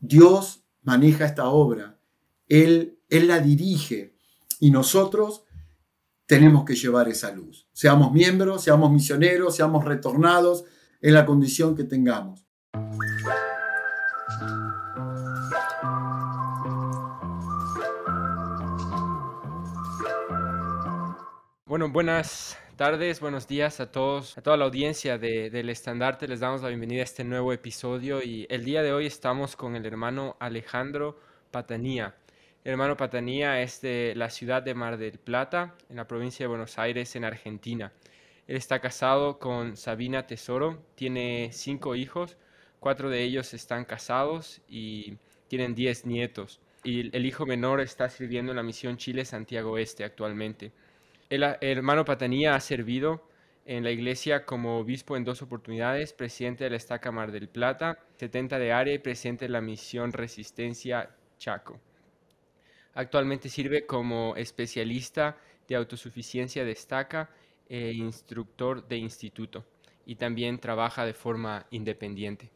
Dios maneja esta obra, Él, Él la dirige y nosotros tenemos que llevar esa luz. Seamos miembros, seamos misioneros, seamos retornados en la condición que tengamos. Bueno, buenas tardes, buenos días a todos, a toda la audiencia del estandarte. Les damos la bienvenida a este nuevo episodio y el día de hoy estamos con el hermano Alejandro Patanía. El hermano Patanía es de la ciudad de Mar del Plata, en la provincia de Buenos Aires, en Argentina. Él está casado con Sabina Tesoro, tiene cinco hijos, cuatro de ellos están casados y tienen diez nietos. Y el hijo menor está sirviendo en la misión Chile Santiago Este actualmente. El, hermano Patanía ha servido en la iglesia como obispo en dos oportunidades, presidente de la Estaca Mar del Plata, 70 de área y presidente de la misión Resistencia Chaco. Actualmente sirve como especialista de autosuficiencia de Estaca e instructor de instituto y también trabaja de forma independiente.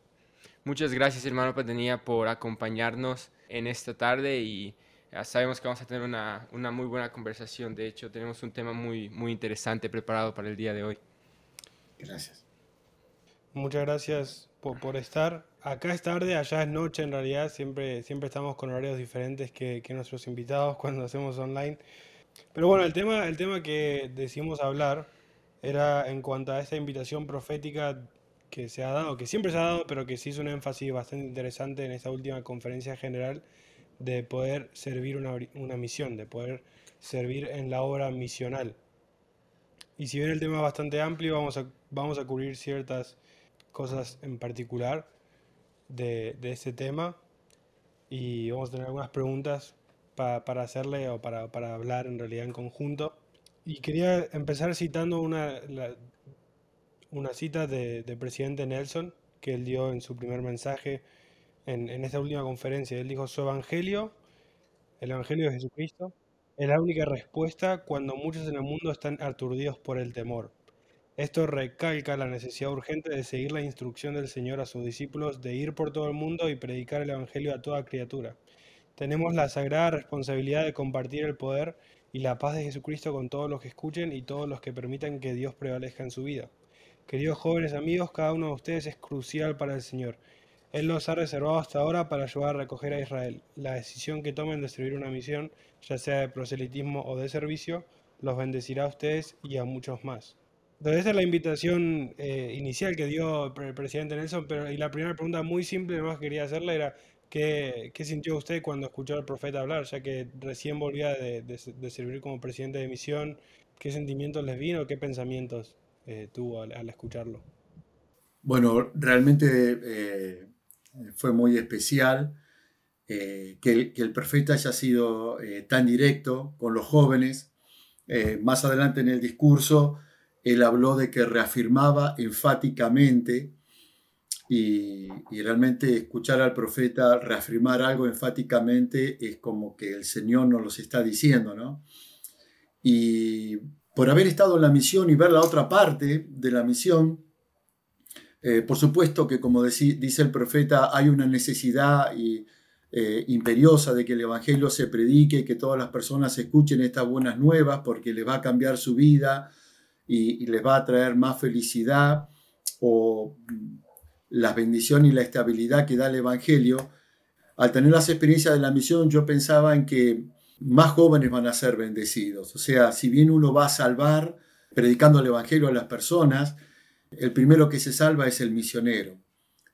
Muchas gracias hermano Patanía por acompañarnos en esta tarde y sabemos que vamos a tener una, una, muy buena conversación. De hecho, tenemos un tema muy, muy interesante preparado para el día de hoy. Gracias. Muchas gracias por, por, estar. Acá es tarde, allá es noche en realidad. Siempre, siempre estamos con horarios diferentes que, que, nuestros invitados cuando hacemos online. Pero bueno, el tema, el tema que decidimos hablar era en cuanto a esta invitación profética que se ha dado, que siempre se ha dado, pero que se hizo un énfasis bastante interesante en esta última conferencia general de poder servir una, una, misión, de poder servir en la obra misional. Y si bien el tema es bastante amplio, vamos a, vamos a cubrir ciertas cosas en particular de, de este tema y vamos a tener algunas preguntas para hacerle o para, para, hablar en realidad en conjunto. Y quería empezar citando una, una cita del de presidente Nelson que él dio en su primer mensaje en, esta última conferencia. Él dijo, su evangelio, el evangelio de Jesucristo, es la única respuesta cuando muchos en el mundo están aturdidos por el temor. Esto recalca la necesidad urgente de seguir la instrucción del Señor a sus discípulos de ir por todo el mundo y predicar el Evangelio a toda criatura. Tenemos la sagrada responsabilidad de compartir el poder y la paz de Jesucristo con todos los que escuchen y todos los que permitan que Dios prevalezca en su vida. Queridos jóvenes amigos, cada uno de ustedes es crucial para el Señor. Él los ha reservado hasta ahora para ayudar a recoger a Israel. La decisión que tomen de servir una misión, ya sea de proselitismo o de servicio, los bendecirá a ustedes y a muchos más. Entonces, esta es la invitación eh, inicial que dio el presidente Nelson, pero y la primera pregunta muy simple que quería hacerle era, ¿qué, ¿qué, sintió usted cuando escuchó al profeta hablar, ya que recién volvía de, servir como presidente de misión? ¿Qué sentimientos les vino? ¿Qué pensamientos eh, tuvo al, al, escucharlo? Bueno, realmente eh, fue muy especial eh, que, el, profeta haya sido eh, tan directo con los jóvenes. Eh, más adelante en el discurso, él habló de que reafirmaba enfáticamente y, realmente escuchar al profeta reafirmar algo enfáticamente es como que el Señor nos lo está diciendo, ¿no? Y por haber estado en la misión y ver la otra parte de la misión, eh, por supuesto que, como dice el profeta, hay una necesidad eh, imperiosa de que el Evangelio se predique, que todas las personas escuchen estas buenas nuevas, porque les va a cambiar su vida y, les va a traer más felicidad o mm, la bendición y la estabilidad que da el Evangelio. Al tener las experiencias de la misión, yo pensaba en que más jóvenes van a ser bendecidos. O sea, si bien uno va a salvar predicando el Evangelio a las personas, el primero que se salva es el misionero,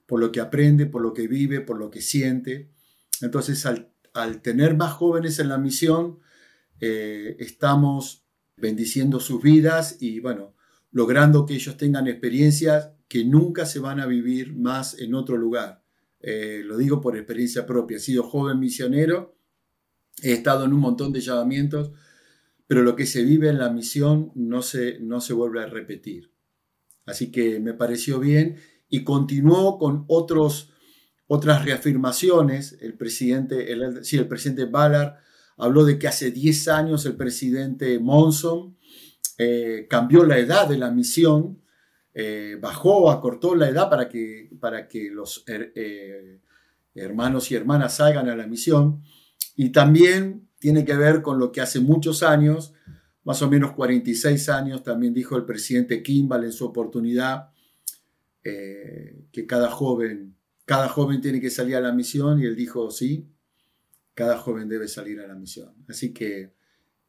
por lo que aprende, por lo que vive, por lo que siente. Entonces, al, tener más jóvenes en la misión, eh, estamos bendiciendo sus vidas y, bueno, logrando que ellos tengan experiencias que nunca se van a vivir más en otro lugar. Eh, lo digo por experiencia propia. He sido joven misionero, he estado en un montón de llamamientos, pero lo que se vive en la misión no se, no se vuelve a repetir. Así que me pareció bien y continuó con otros, otras reafirmaciones. El presidente, sí, el presidente Ballard habló de que hace 10 años el presidente Monson eh, cambió la edad de la misión, eh, bajó, acortó la edad para que, para que los, eh, hermanos y hermanas salgan a la misión. Y también tiene que ver con lo que hace muchos años, más o menos 46 años, también dijo el presidente Kimball en su oportunidad, eh, que cada joven, cada joven tiene que salir a la misión y él dijo, sí, cada joven debe salir a la misión. Así que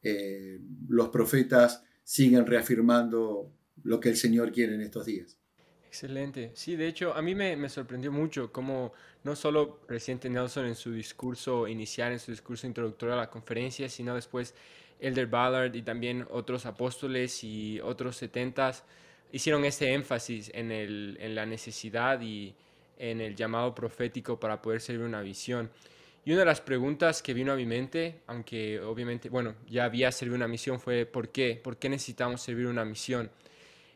eh, los profetas siguen reafirmando lo que el Señor quiere en estos días. Excelente. Sí, de hecho, a mí me, sorprendió mucho cómo no solo presidente Nelson en su discurso inicial, en su discurso introductorio a la conferencia, sino después Elder Ballard y también otros apóstoles y otros setentas hicieron este énfasis en, el, en la necesidad y en el llamado profético para poder servir una visión. Y una de las preguntas que vino a mi mente, aunque obviamente, bueno, ya había servido una misión, fue ¿por qué? ¿Por qué necesitamos servir una misión?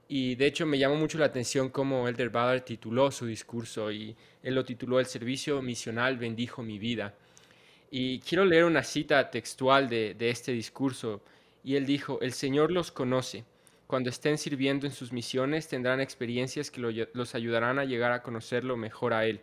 Y de hecho me llamó mucho la atención cómo Elder Ballard tituló su discurso y él lo tituló El servicio misional bendijo mi vida. Y quiero leer una cita textual de, este discurso. Y él dijo, el Señor los conoce cuando estén sirviendo en sus misiones tendrán experiencias que los ayudarán a llegar a conocerlo mejor a Él.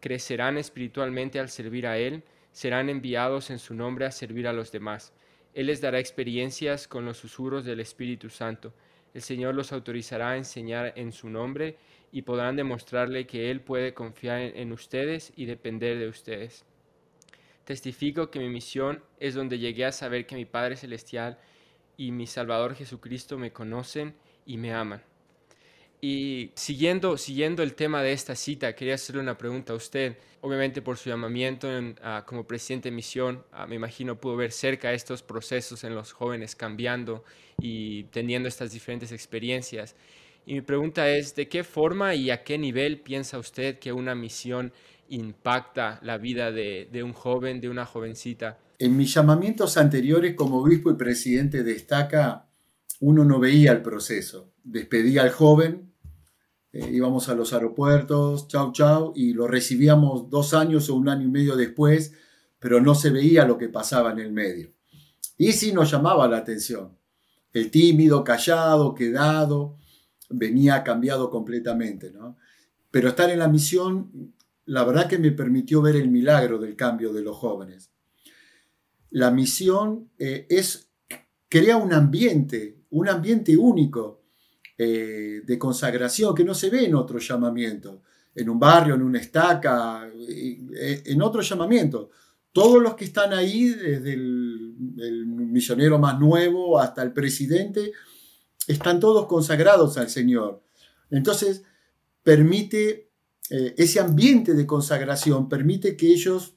Crecerán espiritualmente al servir a Él, serán enviados en su nombre a servir a los demás. Él les dará experiencias con los susurros del Espíritu Santo. El Señor los autorizará a enseñar en su nombre y podrán demostrarle que Él puede confiar en ustedes y depender de ustedes. Testifico que mi misión es donde llegué a saber que mi Padre Celestial y mi Salvador Jesucristo me conocen y me aman. Y siguiendo, siguiendo el tema de esta cita, quería hacerle una pregunta a usted. Obviamente por su llamamiento ah, como presidente de misión, ah, me imagino pudo ver cerca estos procesos en los jóvenes cambiando y teniendo estas diferentes experiencias. Y mi pregunta es, ¿de qué forma y a qué nivel piensa usted que una misión impacta la vida de, un joven, de una jovencita? En mis llamamientos anteriores como obispo y presidente de Estaca, uno no veía el proceso. Despedía al joven, eh, íbamos a los aeropuertos, chau chau, y lo recibíamos dos años o un año y medio después, pero no se veía lo que pasaba en el medio. Y sí nos llamaba la atención. El tímido, callado, quedado, venía cambiado completamente. ¿no? Pero estar en la misión, la verdad que me permitió ver el milagro del cambio de los jóvenes la misión eh, es crear un ambiente, un ambiente único eh, de consagración que no se ve en otro llamamiento, en un barrio, en una estaca, eh, en otro llamamiento. Todos los que están ahí, desde el, el misionero más nuevo hasta el presidente, están todos consagrados al Señor. Entonces, permite, ese ambiente de consagración permite que ellos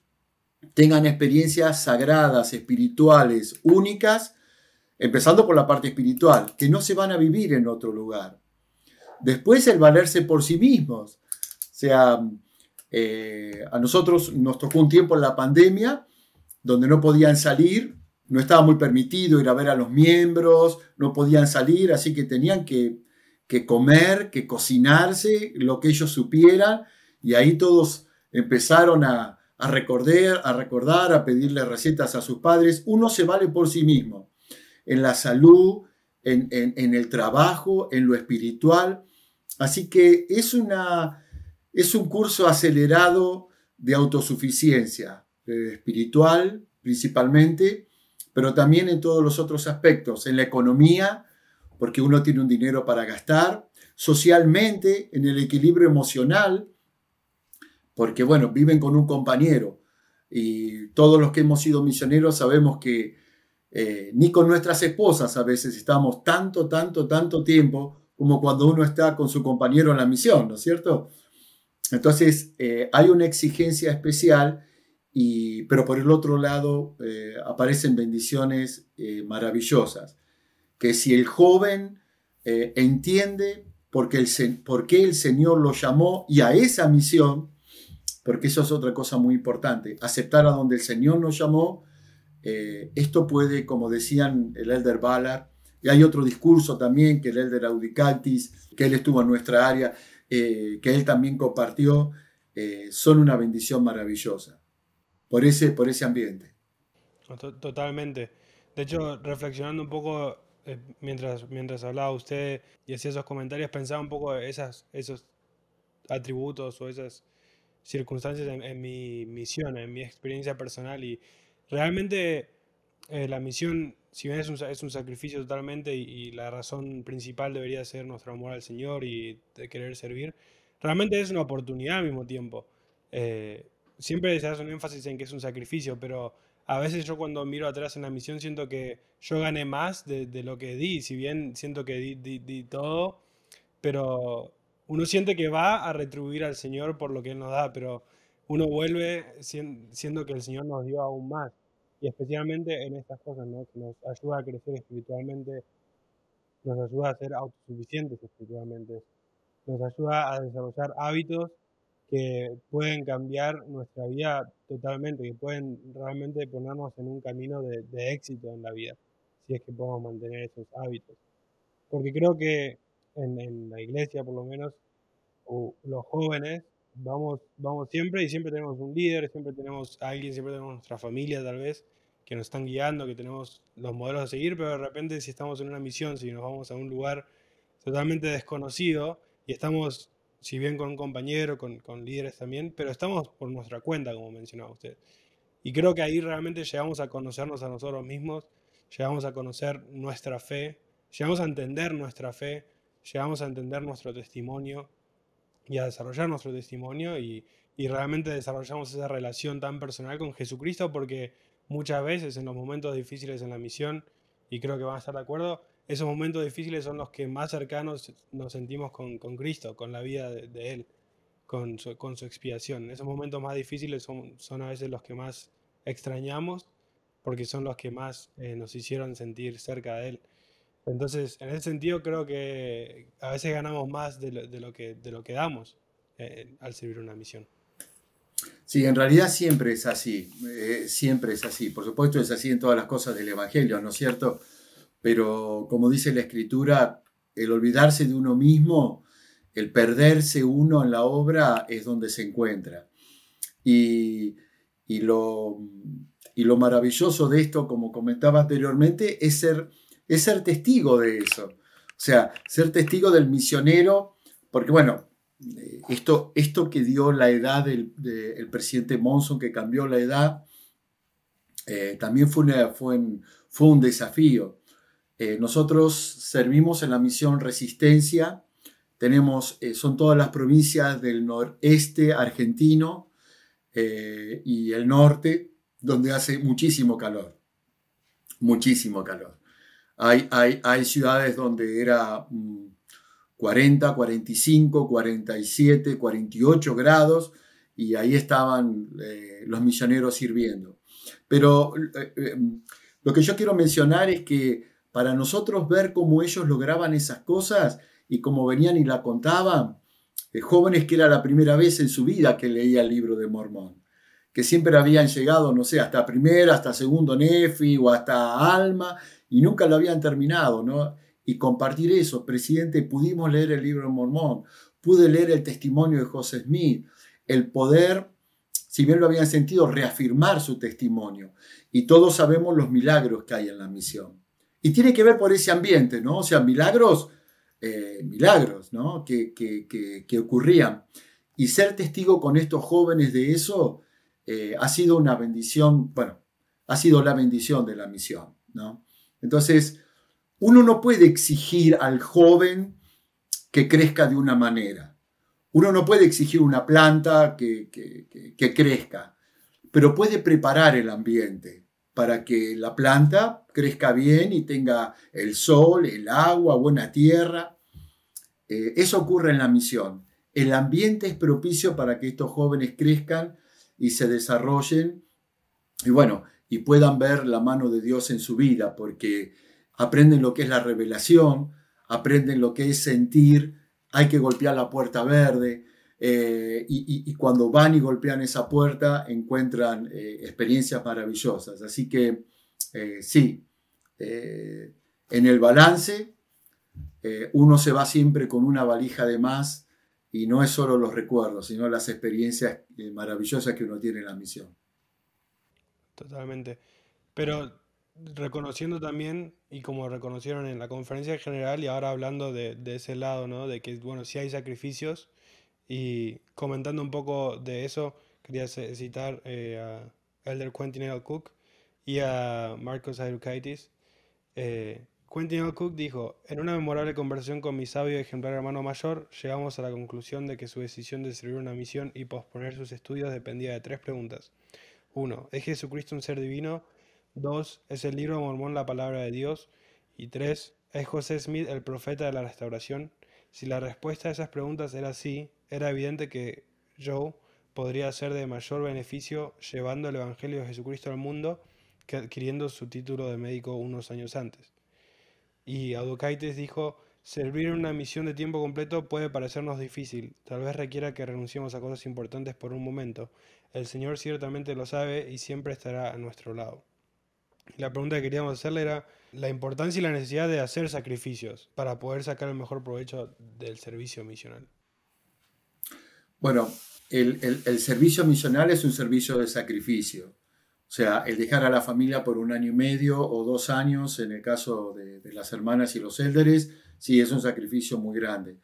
tengan experiencias sagradas, espirituales, únicas, empezando por la parte espiritual, que no se van a vivir en otro lugar. Después el valerse por sí mismos. O sea, eh, a nosotros nos tocó un tiempo en la pandemia donde no podían salir, no estaba muy permitido ir a ver a los miembros, no podían salir, así que tenían que, que comer, que cocinarse, lo que ellos supieran, y ahí todos empezaron a, recordar, a recordar, a pedirle recetas a sus padres. Uno se vale por sí mismo, en la salud, en, el trabajo, en lo espiritual. Así que es un curso acelerado de autosuficiencia eh, espiritual principalmente, pero también en todos los otros aspectos, en la economía, porque uno tiene un dinero para gastar, socialmente, en el equilibrio emocional, porque bueno, viven con un compañero y todos los que hemos sido misioneros sabemos que eh, ni con nuestras esposas a veces estamos tanto, tanto, tanto tiempo como cuando uno está con su compañero en la misión, ¿no es cierto? Entonces eh, hay una exigencia especial, y, pero por el otro lado eh, aparecen bendiciones maravillosas, que si el joven entiende por qué, el, por qué el Señor lo llamó y a esa misión, porque eso es otra cosa muy importante, aceptar a donde el Señor nos llamó. Eh, esto puede, como decían el Elder Ballard, y hay otro discurso también que el Elder Audicatis, que él estuvo en nuestra área, eh, que él también compartió, eh, son una bendición maravillosa por ese, por ese ambiente. Totalmente. De hecho, reflexionando un poco mientras, mientras hablaba usted y hacía esos comentarios, pensaba un poco esas, esos atributos o esas circunstancias en, mi misión, en mi experiencia personal y realmente eh, la misión, si bien es un, es un sacrificio totalmente y, la razón principal debería ser nuestro amor al Señor y de querer servir, realmente es una oportunidad al mismo tiempo. Eh, siempre se hace un énfasis en que es un sacrificio, pero a veces yo cuando miro atrás en la misión siento que yo gané más de, lo que di, si bien siento que di, todo, pero uno siente que va a retribuir al Señor por lo que Él nos da, pero uno vuelve siendo que el Señor nos dio aún más. Y especialmente en estas cosas, ¿no? Nos ayuda a crecer espiritualmente, nos ayuda a ser autosuficientes espiritualmente, nos ayuda a desarrollar hábitos que pueden cambiar nuestra vida totalmente, que pueden realmente ponernos en un camino de, éxito en la vida, si es que podemos mantener esos hábitos. Porque creo que en, la iglesia, por lo menos, los jóvenes, vamos, vamos siempre y siempre tenemos un líder, siempre tenemos a alguien, siempre tenemos nuestra familia tal vez, que nos están guiando, que tenemos los modelos a seguir, pero de repente si estamos en una misión, si nos vamos a un lugar totalmente desconocido y estamos si bien con un compañero, con, líderes también, pero estamos por nuestra cuenta, como mencionaba usted. Y creo que ahí realmente llegamos a conocernos a nosotros mismos, llegamos a conocer nuestra fe, llegamos a entender nuestra fe, llegamos a entender nuestro testimonio y a desarrollar nuestro testimonio y, y realmente desarrollamos esa relación tan personal con Jesucristo porque muchas veces en los momentos difíciles en la misión, y creo que van a estar de acuerdo, esos momentos difíciles son los que más cercanos nos sentimos con, Cristo, con la vida de, Él, con su, con su, expiación. Esos momentos más difíciles son, son, a veces los que más extrañamos porque son los que más eh, nos hicieron sentir cerca de Él. Entonces, en ese sentido, creo que a veces ganamos más de lo, que, de lo que damos eh, al servir una misión. Sí, en realidad siempre es así, eh, siempre es así. Por supuesto es así en todas las cosas del Evangelio, ¿no es cierto? Pero como dice la escritura, el olvidarse de uno mismo, el perderse uno en la obra es donde se encuentra. Y, lo, y lo maravilloso de esto, como comentaba anteriormente, es ser, es ser testigo de eso. O sea, ser testigo del misionero, porque bueno, esto, esto que dio la edad del, presidente Monson, que cambió la edad, eh, también fue, fue, fue un desafío. Eh, nosotros servimos en la misión Resistencia. Tenemos, eh, son todas las provincias del noreste argentino eh, y el norte, donde hace muchísimo calor. Muchísimo calor. Hay, hay, ciudades donde era 40, 45, 47, 48 grados y ahí estaban los misioneros sirviendo. Pero lo que yo quiero mencionar es que para nosotros ver cómo ellos lograban esas cosas y cómo venían y la contaban, eh, jóvenes que era la primera vez en su vida que leía el libro de Mormón, que siempre habían llegado, no sé, hasta primera, hasta segundo Nefi o hasta Alma y nunca lo habían terminado, ¿no? Y compartir eso, presidente, pudimos leer el libro de Mormón, pude leer el testimonio de José Smith, el poder, si bien lo habían sentido, reafirmar su testimonio. Y todos sabemos los milagros que hay en la misión. Y tiene que ver por ese ambiente, ¿no? O sea, milagros, eh, milagros, ¿no? Que, que, ocurrían. Y ser testigo con estos jóvenes de eso eh, ha sido una bendición, bueno, ha sido la bendición de la misión, ¿no? Entonces, uno no puede exigir al joven que crezca de una manera. Uno no puede exigir una planta que, que crezca, pero puede preparar el ambiente para que la planta crezca bien y tenga el sol, el agua, buena tierra. Eh, eso ocurre en la misión. El ambiente es propicio para que estos jóvenes crezcan y se desarrollen y bueno, y puedan ver la mano de Dios en su vida, porque aprenden lo que es la revelación, aprenden lo que es sentir, hay que golpear la puerta verde, eh, y, cuando van y golpean esa puerta encuentran eh, experiencias maravillosas. Así que eh, sí, en el balance uno se va siempre con una valija de más y no es solo los recuerdos, sino las experiencias maravillosas que uno tiene en la misión. Totalmente. Pero reconociendo también, y como reconocieron en la conferencia general, y ahora hablando de, de ese lado, ¿no? De que, bueno, si hay sacrificios, Y comentando un poco de eso, quería citar eh, a Elder Quentin L. Cook y a Marcos Aerukaitis. Eh, Quentin L. Cook dijo, en una memorable conversación con mi sabio y ejemplar hermano mayor, llegamos a la conclusión de que su decisión de servir una misión y posponer sus estudios dependía de tres preguntas. 1. ¿Es Jesucristo un ser divino? 2. ¿Es el libro Mormón la palabra de Dios? Y 3. ¿Es José Smith el profeta de la restauración? Si la respuesta a esas preguntas era sí, era evidente que Joe podría ser de mayor beneficio llevando el Evangelio de Jesucristo al mundo que adquiriendo su título de médico unos años antes. Y Audocaites dijo, servir una misión de tiempo completo puede parecernos difícil, tal vez requiera que renunciemos a cosas importantes por un momento. El Señor ciertamente lo sabe y siempre estará a nuestro lado. la pregunta que queríamos hacerle era la importancia y la necesidad de hacer sacrificios para poder sacar el mejor provecho del servicio misional. Bueno, el, servicio misional es un servicio de sacrificio. O sea, el dejar a la familia por un año y medio o dos años, en el caso de, las hermanas y los élderes, sí, es un sacrificio muy grande.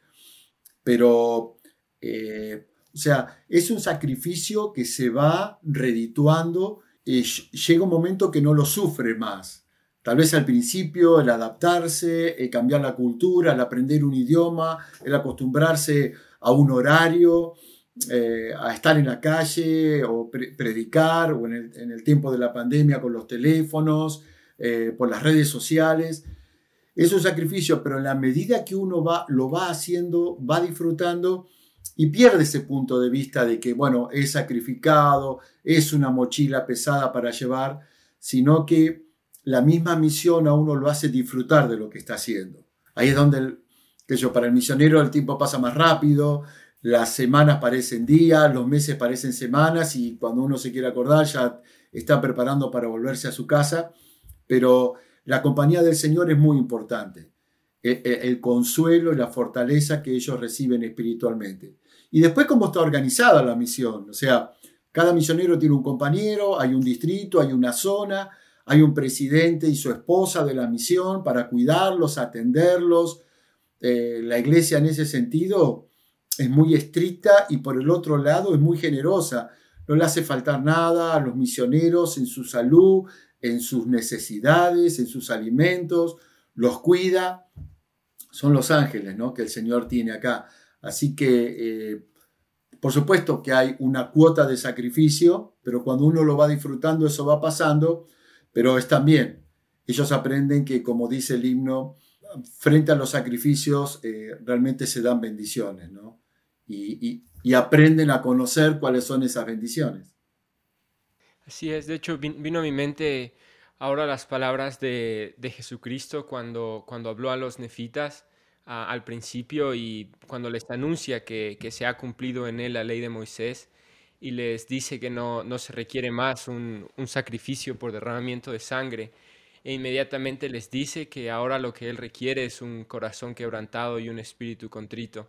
Pero, eh, o sea, es un sacrificio que se va redituando y llega un momento que no lo sufre más. Tal vez al principio el adaptarse, el cambiar la cultura, el aprender un idioma, el acostumbrarse a un horario, eh, a estar en la calle o predicar, o en el, tiempo de la pandemia con los teléfonos, eh, por las redes sociales. Es un sacrificio, pero en la medida que uno lo va haciendo, va disfrutando y pierde ese punto de vista de que, bueno, es sacrificado, es una mochila pesada para llevar, sino que la misma misión a uno lo hace disfrutar de lo que está haciendo. Ahí es donde que yo, para el misionero el tiempo pasa más rápido, las semanas parecen días, los meses parecen semanas y cuando uno se quiere acordar ya está preparando para volverse a su casa, pero la compañía del Señor es muy importante, e, e, el, consuelo y la fortaleza que ellos reciben espiritualmente. Y después cómo está organizada la misión, o sea, cada misionero tiene un compañero, hay un distrito, hay una zona, hay un presidente y su esposa de la misión para cuidarlos, atenderlos, eh, la iglesia en ese sentido es muy estricta y por el otro lado es muy generosa. No le hace faltar nada a los misioneros en su salud, en sus necesidades, en sus alimentos, los cuida. Son los ángeles ¿no? que el Señor tiene acá. Así que, eh, por supuesto que hay una cuota de sacrificio, pero cuando uno lo va disfrutando, eso va pasando, pero es también. Ellos aprenden que, como dice el himno, frente a los sacrificios eh, realmente se dan bendiciones, ¿no? Y, aprenden a conocer cuáles son esas bendiciones. Así es, de hecho vino a mi mente ahora las palabras de, Jesucristo cuando, cuando habló a los nefitas al principio y cuando les anuncia que, se ha cumplido en él la ley de Moisés y les dice que no, no se requiere más un, un sacrificio por derramamiento de sangre, e inmediatamente les dice que ahora lo que Él requiere es un corazón quebrantado y un espíritu contrito.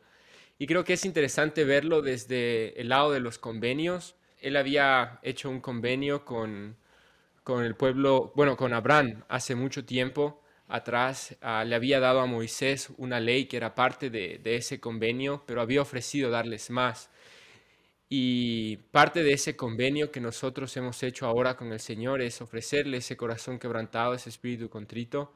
Y creo que es interesante verlo desde el lado de los convenios. Él había hecho un convenio con, con el pueblo, bueno, con Abraham hace mucho tiempo atrás. Ah, le había dado a Moisés una ley que era parte de, de ese convenio, pero había ofrecido darles más. Y parte de ese convenio que nosotros hemos hecho ahora con el Señor es ofrecerle ese corazón quebrantado, ese espíritu contrito.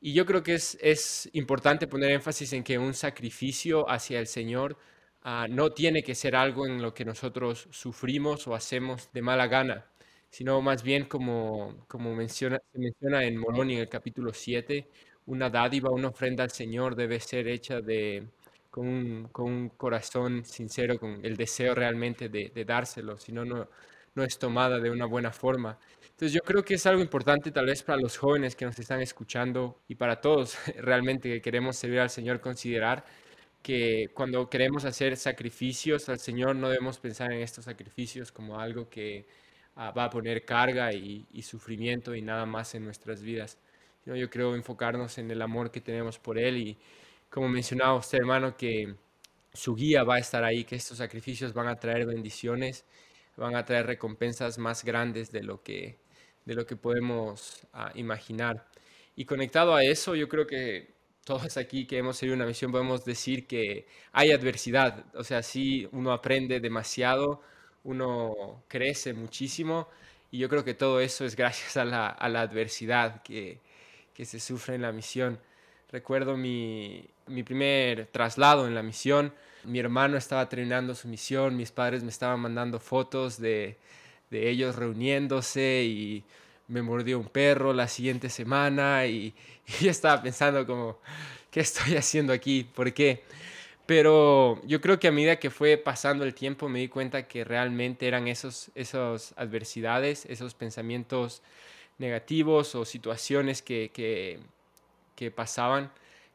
Y yo creo que es, es importante poner énfasis en que un sacrificio hacia el Señor ah, no tiene que ser algo en lo que nosotros sufrimos o hacemos de mala gana, sino más bien como, como menciona, se menciona en Moroni en el capítulo 7, una dádiva, una ofrenda al Señor debe ser hecha de, con un, corazón sincero, con el deseo realmente de, dárselo, si no, no es tomada de una buena forma. Entonces yo creo que es algo importante tal vez para los jóvenes que nos están escuchando y para todos realmente que queremos servir al Señor, considerar que cuando queremos hacer sacrificios al Señor no debemos pensar en estos sacrificios como algo que ah, va a poner carga y, sufrimiento y nada más en nuestras vidas. yo creo enfocarnos en el amor que tenemos por Él y como mencionaba usted, hermano, que su guía va a estar ahí, que estos sacrificios van a traer bendiciones, van a traer recompensas más grandes de lo que, de lo que podemos ah, imaginar. Y conectado a eso, yo creo que todos aquí que hemos hecho una misión podemos decir que hay adversidad. O sea, sí, uno aprende demasiado, uno crece muchísimo y yo creo que todo eso es gracias a la, adversidad que, se sufre en la misión. Recuerdo mi, primer traslado en la misión. Mi hermano estaba terminando su misión, mis padres me estaban mandando fotos de, de ellos reuniéndose y me mordió un perro la siguiente semana y, yo estaba pensando como, ¿qué estoy haciendo aquí? ¿Por qué? Pero yo creo que a medida que fue pasando el tiempo me di cuenta que realmente eran esos, esas adversidades, esos pensamientos negativos o situaciones que, que, que pasaban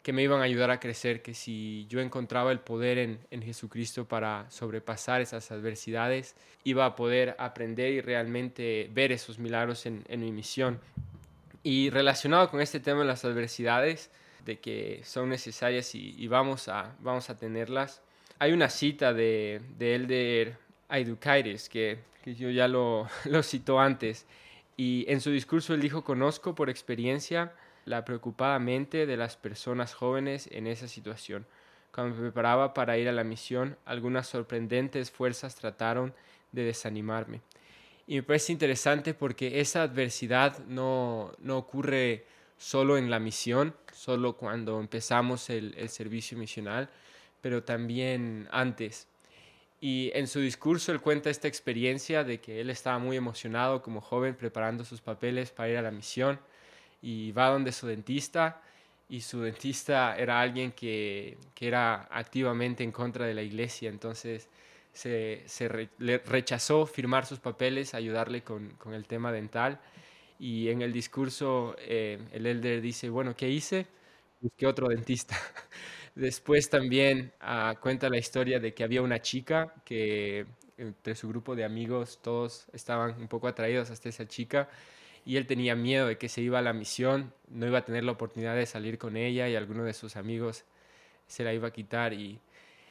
que me iban a ayudar a crecer, que si yo encontraba el poder en, en, Jesucristo para sobrepasar esas adversidades, iba a poder aprender y realmente ver esos milagros en, en mi misión. Y relacionado con este tema de las adversidades, de que son necesarias y, vamos, a, vamos a tenerlas, hay una cita de, de Elder Aidukaires, que, que yo ya lo, lo citó antes, y en su discurso él dijo, conozco por experiencia la preocupada mente de las personas jóvenes en esa situación. Cuando me preparaba para ir a la misión, algunas sorprendentes fuerzas trataron de desanimarme. Y me parece interesante porque esa adversidad no, no ocurre solo en la misión, solo cuando empezamos el, el servicio misional, pero también antes. Y en su discurso él cuenta esta experiencia de que él estaba muy emocionado como joven preparando sus papeles para ir a la misión y va donde su dentista y su dentista era alguien que, que era activamente en contra de la iglesia, entonces se, se le rechazó firmar sus papeles, ayudarle con, con, el tema dental y en el discurso eh, el elder dice, bueno, ¿qué hice? Busqué otro dentista. Después también uh, cuenta la historia de que había una chica que entre su grupo de amigos todos estaban un poco atraídos hasta esa chica y él tenía miedo de que se iba a la misión, no iba a tener la oportunidad de salir con ella y alguno de sus amigos se la iba a quitar y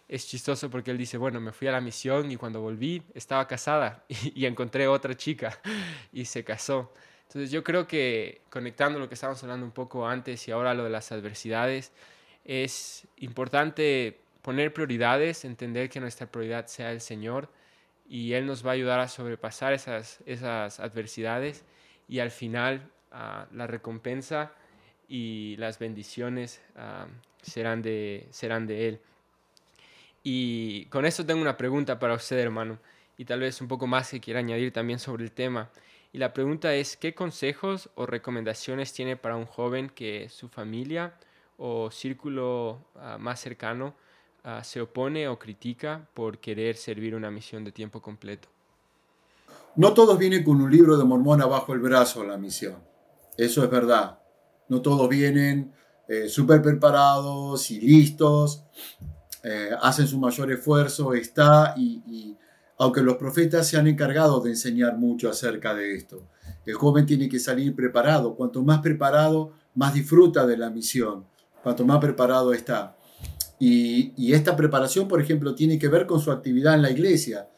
es chistoso porque él dice, bueno, me fui a la misión y cuando volví estaba casada y, encontré otra chica y se casó. Entonces yo creo que conectando lo que estábamos hablando un poco antes y ahora lo de las adversidades, es importante poner prioridades, entender que nuestra prioridad sea el Señor y Él nos va a ayudar a sobrepasar esas, esas adversidades y al final ah, la recompensa y las bendiciones ah, serán, de, serán de Él. Y con eso tengo una pregunta para usted, hermano, y tal vez un poco más que quiera añadir también sobre el tema. Y la pregunta es, ¿qué consejos o recomendaciones tiene para un joven que su familia o círculo ah, más cercano se opone o critica por querer servir una misión de tiempo completo? No todos vienen con un libro de mormón abajo el brazo a la misión. Eso es verdad. No todos vienen eh, súper preparados y listos. Eh, hacen su mayor esfuerzo, está, y, aunque los profetas se han encargado de enseñar mucho acerca de esto, el joven tiene que salir preparado. Cuanto más preparado, más disfruta de la misión. Cuanto más preparado está. Y, y esta preparación, por ejemplo, tiene que ver con su actividad en la iglesia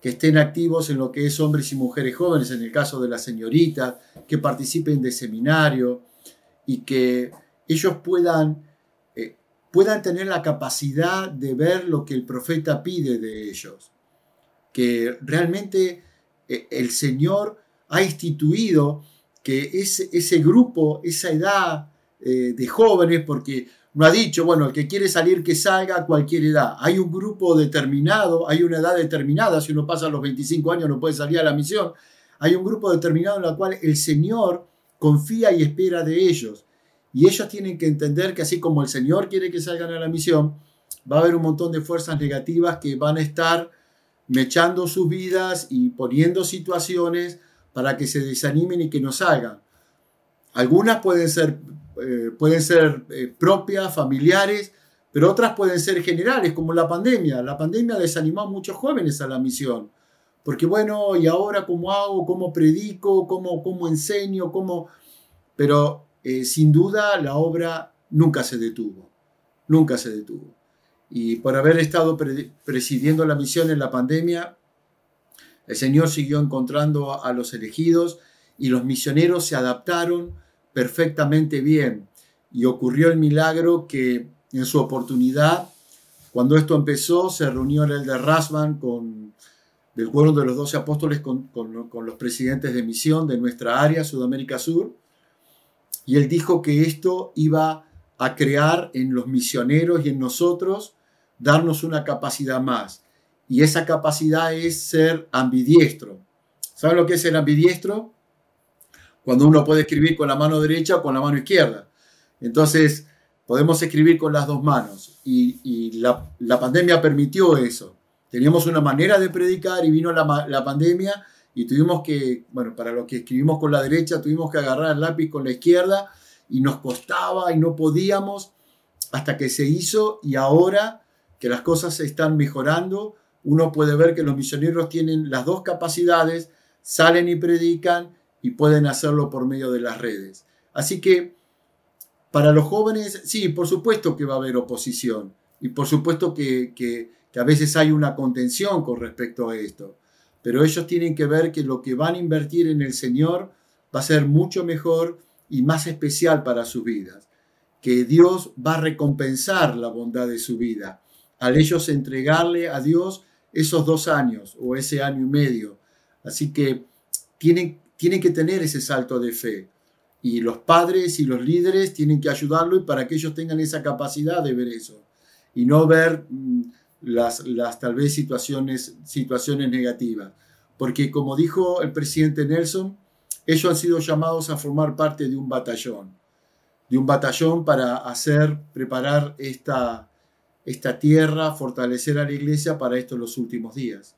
que estén activos en lo que es hombres y mujeres jóvenes, en el caso de la señorita, que participen de seminario y que ellos puedan, eh, puedan tener la capacidad de ver lo que el profeta pide de ellos. Que realmente eh, el Señor ha instituido que ese, ese grupo, esa edad eh, de jóvenes, porque no ha dicho, bueno, el que quiere salir que salga a cualquier edad. Hay un grupo determinado, hay una edad determinada, si uno pasa los 25 años no puede salir a la misión. Hay un grupo determinado en el cual el Señor confía y espera de ellos. Y ellos tienen que entender que así como el Señor quiere que salgan a la misión, va a haber un montón de fuerzas negativas que van a estar mechando sus vidas y poniendo situaciones para que se desanimen y que no salgan. Algunas pueden ser eh, pueden ser eh, propias, familiares, pero otras pueden ser generales, como la pandemia. La pandemia desanimó a muchos jóvenes a la misión. Porque bueno, ¿y ahora cómo hago? ¿Cómo predico? ¿Cómo, cómo enseño? ¿Cómo? Pero eh, sin duda la obra nunca se detuvo. Nunca se detuvo. Y por haber estado presidiendo la misión en la pandemia, el Señor siguió encontrando a los elegidos y los misioneros se adaptaron perfectamente bien. y ocurrió el milagro que en su oportunidad, cuando esto empezó, se reunió el de Rasman con del cuerno de los doce apóstoles con, con los presidentes de misión de nuestra área, Sudamérica Sur, y él dijo que esto iba a crear en los misioneros y en nosotros, darnos una capacidad más. Y esa capacidad es ser ambidiestro. ¿Saben lo que es ser ambidiestro? Cuando uno puede escribir con la mano derecha o con la mano izquierda. Entonces, podemos escribir con las dos manos. Y, la, pandemia permitió eso. Teníamos una manera de predicar y vino la, la pandemia y tuvimos que, bueno, para lo que escribimos con la derecha, tuvimos que agarrar el lápiz con la izquierda y nos costaba y no podíamos hasta que se hizo y ahora que las cosas se están mejorando, uno puede ver que los misioneros tienen las dos capacidades, salen y predican y pueden hacerlo por medio de las redes. Así que para los jóvenes, sí, por supuesto que va a haber oposición y por supuesto que, que, a veces hay una contención con respecto a esto, pero ellos tienen que ver que lo que van a invertir en el Señor va a ser mucho mejor y más especial para sus vidas, que Dios va a recompensar la bondad de su vida al ellos entregarle a Dios esos dos años o ese año y medio. Así que tienen, tienen que tener ese salto de fe. Y los padres y los líderes tienen que ayudarlo para que ellos tengan esa capacidad de ver eso. Y no ver mm, las, las tal vez situaciones, situaciones negativas. Porque como dijo el presidente Nelson, ellos han sido llamados a formar parte de un batallón. De un batallón para hacer, preparar esta, esta tierra, fortalecer a la iglesia para estos los últimos días.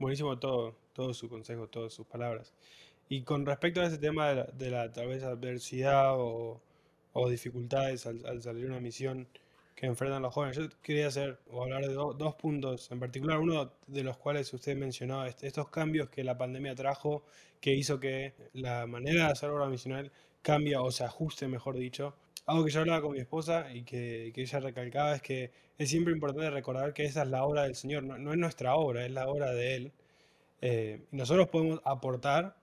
Buenísimo todo, todo su consejo, todas sus palabras. Y con respecto a ese tema de la, de la tal vez adversidad o, o dificultades al, al, salir una misión que enfrentan los jóvenes, yo quería hacer o hablar de dos puntos en particular, uno de los cuales usted mencionó, estos cambios que la pandemia trajo, que hizo que la manera de hacer obra misional cambie o se ajuste, mejor dicho, algo que yo hablaba con mi esposa y que, que ella recalcaba es que es siempre importante recordar que esa es la obra del Señor, no, es nuestra obra, es la obra de Él. Eh, nosotros podemos aportar,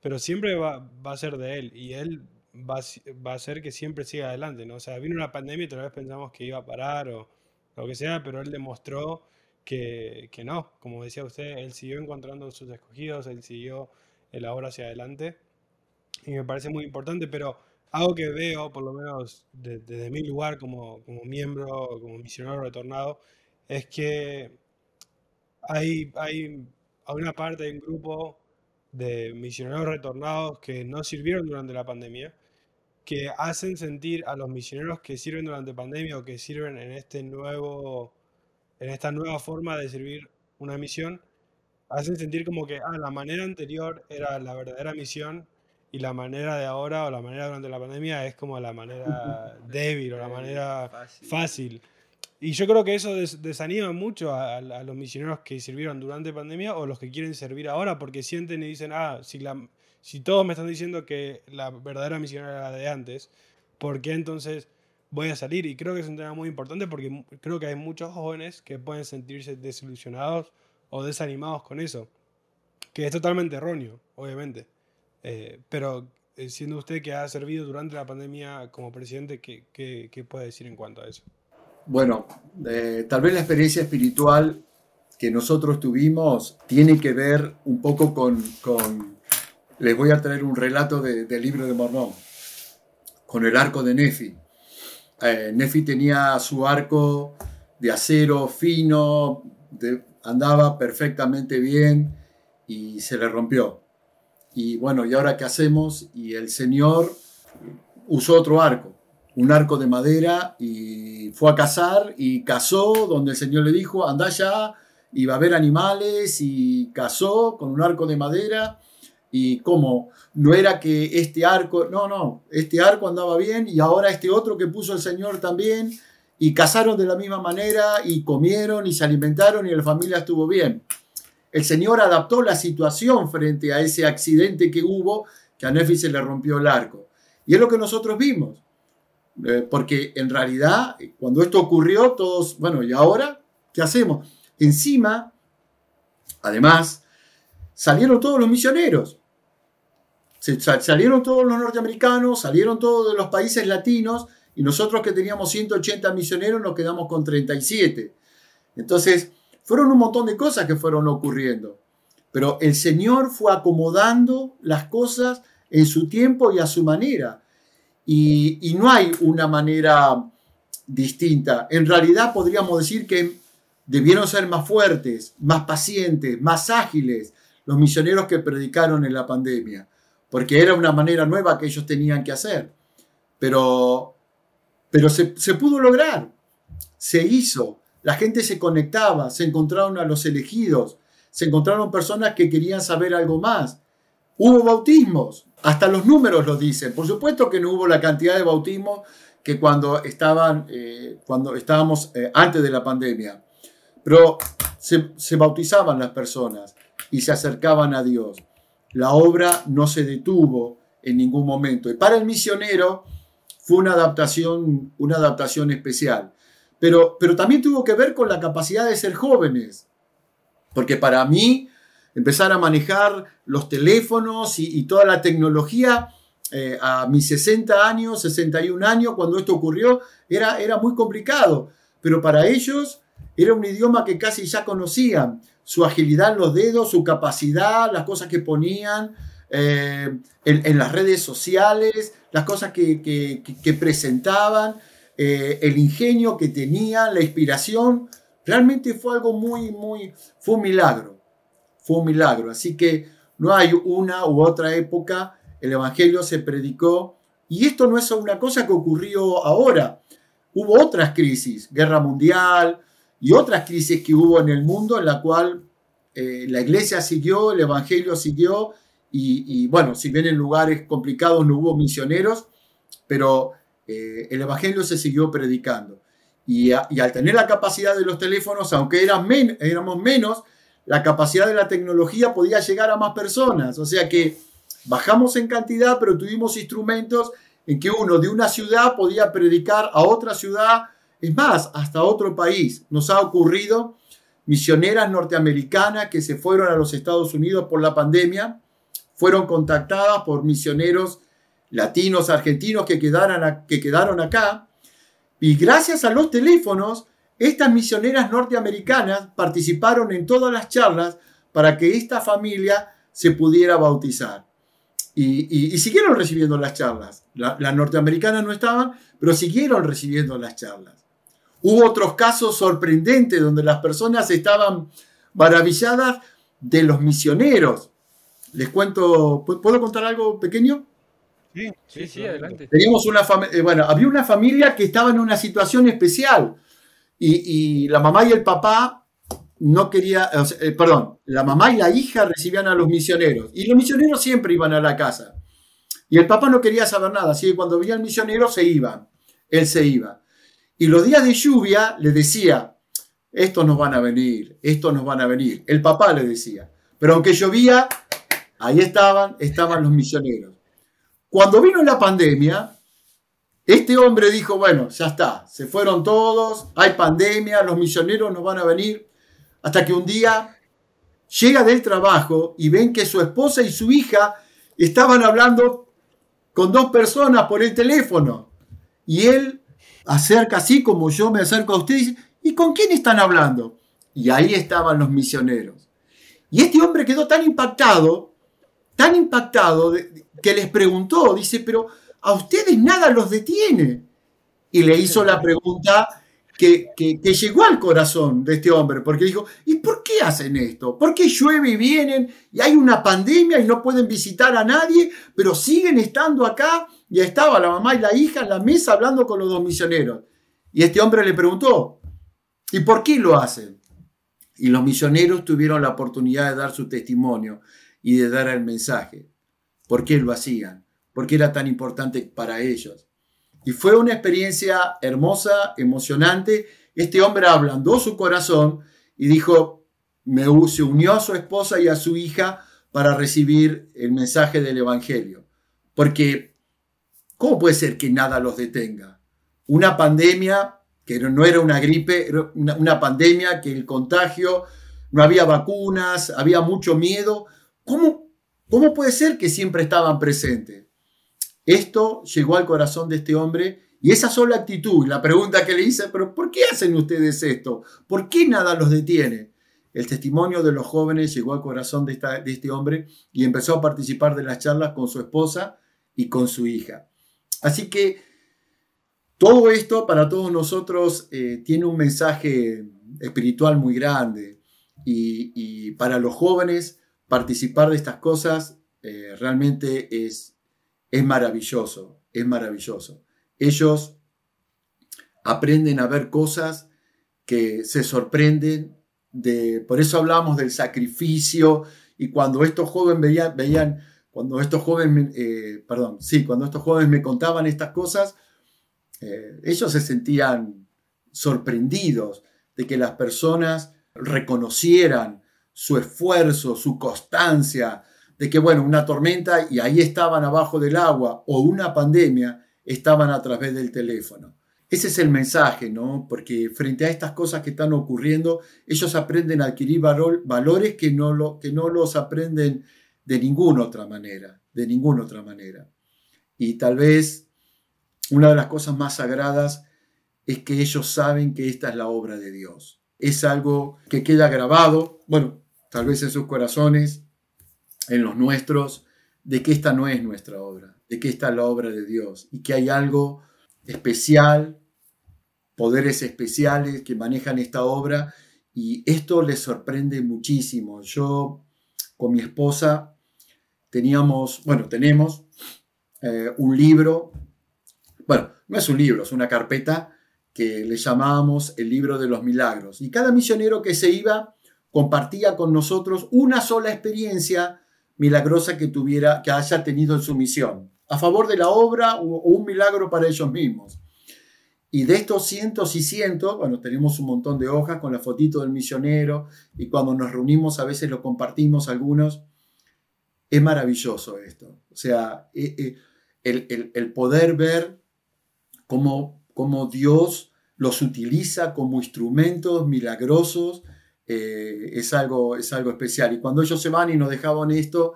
pero siempre va, va, a ser de Él y Él va, va a hacer que siempre siga adelante. ¿no? O sea, vino una pandemia y tal vez pensamos que iba a parar o lo que sea, pero Él demostró que, que no, como decía usted, Él siguió encontrando sus escogidos, Él siguió la obra hacia adelante y me parece muy importante, pero algo que veo, por lo menos desde mi lugar como, como miembro, como misionero retornado, es que hay, hay, una parte de un grupo de misioneros retornados que no sirvieron durante la pandemia, que hacen sentir a los misioneros que sirven durante pandemia o que sirven en este nuevo en esta nueva forma de servir una misión, hacen sentir como que ah, la manera anterior era la verdadera misión y la manera de ahora o la manera durante la pandemia es como la manera débil o la manera fácil. Y yo creo que eso desanima mucho a, los misioneros que sirvieron durante pandemia o los que quieren servir ahora porque sienten y dicen, ah, si, todos me están diciendo que la verdadera misión era la de antes, ¿por qué entonces voy a salir? Y creo que es un tema muy importante porque creo que hay muchos jóvenes que pueden sentirse desilusionados o desanimados con eso, que es totalmente erróneo, obviamente. Eh, pero eh, siendo usted que ha servido durante la pandemia como presidente, ¿qué, qué, puede decir en cuanto a eso? Bueno, eh, tal vez la experiencia espiritual que nosotros tuvimos tiene que ver un poco con, con les voy a traer un relato de, del libro de Mormón, con el arco de Nefi. Nefi tenía su arco de acero fino, andaba perfectamente bien y se le rompió. Y bueno, ¿y ahora qué hacemos? Y el Señor usó otro arco, un arco de madera, y fue a cazar y cazó donde el Señor le dijo, anda allá, y va a haber animales, y cazó con un arco de madera. Y como no era que este arco, no, no, este arco andaba bien y ahora este otro que puso el Señor también, y cazaron de la misma manera y comieron y se alimentaron y la familia estuvo bien el Señor adaptó la situación frente a ese accidente que hubo, que a Nefi se le rompió el arco. Y es lo que nosotros vimos. Eh, porque en realidad, cuando esto ocurrió, todos, bueno, ¿y ahora qué hacemos? Encima, además, salieron todos los misioneros. salieron todos los norteamericanos, salieron todos los países latinos y nosotros que teníamos 180 misioneros nos quedamos con 37. Entonces, fueron un montón de cosas que fueron ocurriendo. Pero el Señor fue acomodando las cosas en su tiempo y a su manera. Y, no hay una manera distinta. En realidad podríamos decir que debieron ser más fuertes, más pacientes, más ágiles los misioneros que predicaron en la pandemia, porque era una manera nueva que ellos tenían que hacer. Pero, pero se, se pudo lograr, se hizo, la gente se conectaba, se encontraron a los elegidos, se encontraron personas que querían saber algo más. Hubo bautismos, hasta los números lo dicen. Por supuesto que no hubo la cantidad de bautismos que cuando, estaban, eh, cuando estábamos eh, antes de la pandemia. Pero se, se bautizaban las personas y se acercaban a Dios. La obra no se detuvo en ningún momento. Y para el misionero fue una adaptación, una adaptación especial. Pero, pero también tuvo que ver con la capacidad de ser jóvenes. Porque para mí, empezar a manejar los teléfonos y, toda la tecnología eh, a mis 60 años, 61 años, cuando esto ocurrió, era, era muy complicado. Pero para ellos era un idioma que casi ya conocían. Su agilidad en los dedos, su capacidad, las cosas que ponían eh, en, las redes sociales, las cosas que, presentaban, eh, el ingenio que tenían, la inspiración. Realmente fue algo muy, muy, fue un milagro. Fue un milagro. Así que no hay una u otra época. El Evangelio se predicó. Y esto no es una cosa que ocurrió ahora. Hubo otras crisis, guerra mundial y otras crisis que hubo en el mundo en la cual eh, la iglesia siguió, el Evangelio siguió. Y, bueno, si bien en lugares complicados no hubo misioneros, pero eh, el Evangelio se siguió predicando. Y, al tener la capacidad de los teléfonos, aunque éramos menos, la capacidad de la tecnología podía llegar a más personas. O sea que bajamos en cantidad, pero tuvimos instrumentos en que uno de una ciudad podía predicar a otra ciudad, es más, hasta otro país. Nos ha ocurrido misioneras norteamericanas que se fueron a los Estados Unidos por la pandemia, fueron contactadas por misioneros latinos, argentinos que que quedaron acá y gracias a los teléfonos, estas misioneras norteamericanas participaron en todas las charlas para que esta familia se pudiera bautizar. Y, siguieron recibiendo las charlas. las norteamericanas no estaban, pero siguieron recibiendo las charlas. Hubo otros casos sorprendentes donde las personas estaban maravilladas de los misioneros. Les cuento, ¿puedo contar algo pequeño? Sí, sí, adelante. Teníamos una eh, bueno, había una familia que estaba en una situación especial y, la mamá y el papá no querían, eh, perdón, la mamá y la hija recibían a los misioneros y los misioneros siempre iban a la casa. Y el papá no quería saber nada, así que cuando veía al misionero se iba, él se iba. Y los días de lluvia le decía, estos nos van a venir, estos nos van a venir. El papá le decía, pero aunque llovía, ahí estaban, estaban los misioneros. Cuando vino la pandemia, este hombre dijo, bueno, ya está, se fueron todos, hay pandemia, los misioneros no van a venir, hasta que un día llega del trabajo y ven que su esposa y su hija estaban hablando con dos personas por el teléfono. Y él acerca así como yo me acerco a ustedes, ¿y con quién están hablando? Y ahí estaban los misioneros. Y este hombre quedó tan impactado, tan impactado que les preguntó, dice, pero a ustedes nada los detiene. Y le hizo la pregunta que, llegó al corazón de este hombre, porque dijo, ¿y por qué hacen esto? ¿Por qué llueve y vienen y hay una pandemia y no pueden visitar a nadie, pero siguen estando acá? Y estaba la mamá y la hija en la mesa hablando con los dos misioneros. Y este hombre le preguntó, ¿y por qué lo hacen? Y los misioneros tuvieron la oportunidad de dar su testimonio y de dar el mensaje por qué lo hacían, por qué era tan importante para ellos. Y fue una experiencia hermosa, emocionante. Este hombre ablandó su corazón y dijo, me, se unió a su esposa y a su hija para recibir el mensaje del Evangelio. Porque, ¿cómo puede ser que nada los detenga? Una pandemia que no era una gripe, una, una pandemia que el contagio, no había vacunas, había mucho miedo. ¿Cómo ¿Cómo puede ser que siempre estaban presentes? Esto llegó al corazón de este hombre y esa sola actitud, la pregunta que le hice, pero ¿por qué hacen ustedes esto? ¿Por qué nada los detiene? El testimonio de los jóvenes llegó al corazón de, este hombre y empezó a participar de las charlas con su esposa y con su hija. Así que todo esto para todos nosotros eh, tiene un mensaje espiritual muy grande y, para los jóvenes participar de estas cosas eh, realmente es, es maravilloso, es maravilloso. Ellos aprenden a ver cosas que se sorprenden de, por eso hablamos del sacrificio y cuando estos jóvenes veían, veían cuando estos jóvenes, eh, perdón, sí, cuando estos jóvenes me contaban estas cosas, eh, ellos se sentían sorprendidos de que las personas reconocieran su esfuerzo, su constancia, de que, bueno, una tormenta y ahí estaban abajo del agua o una pandemia estaban a través del teléfono. Ese es el mensaje, ¿no? Porque frente a estas cosas que están ocurriendo, ellos aprenden a adquirir valores que no, que no los aprenden de ninguna otra manera, de ninguna otra manera. Y tal vez una de las cosas más sagradas es que ellos saben que esta es la obra de Dios. Es algo que queda grabado, bueno, tal vez en sus corazones, en los nuestros, de que esta no es nuestra obra, de que esta es la obra de Dios y que hay algo especial, poderes especiales que manejan esta obra y esto les sorprende muchísimo. Yo con mi esposa teníamos, bueno, tenemos eh, un libro, bueno, no es un libro, es una carpeta que le llamábamos el libro de los milagros. Y cada misionero que se iba compartía con nosotros una sola experiencia milagrosa que tuviera, que haya tenido en su misión a favor de la obra o, un milagro para ellos mismos. Y de estos cientos y cientos, bueno, tenemos un montón de hojas con la fotito del misionero y cuando nos reunimos a veces lo compartimos algunos. Es maravilloso esto. O sea, eh, eh, el, poder ver cómo, cómo, Dios los utiliza como instrumentos milagrosos eh, es, algo, es algo especial. Y cuando ellos se van y nos dejaban esto,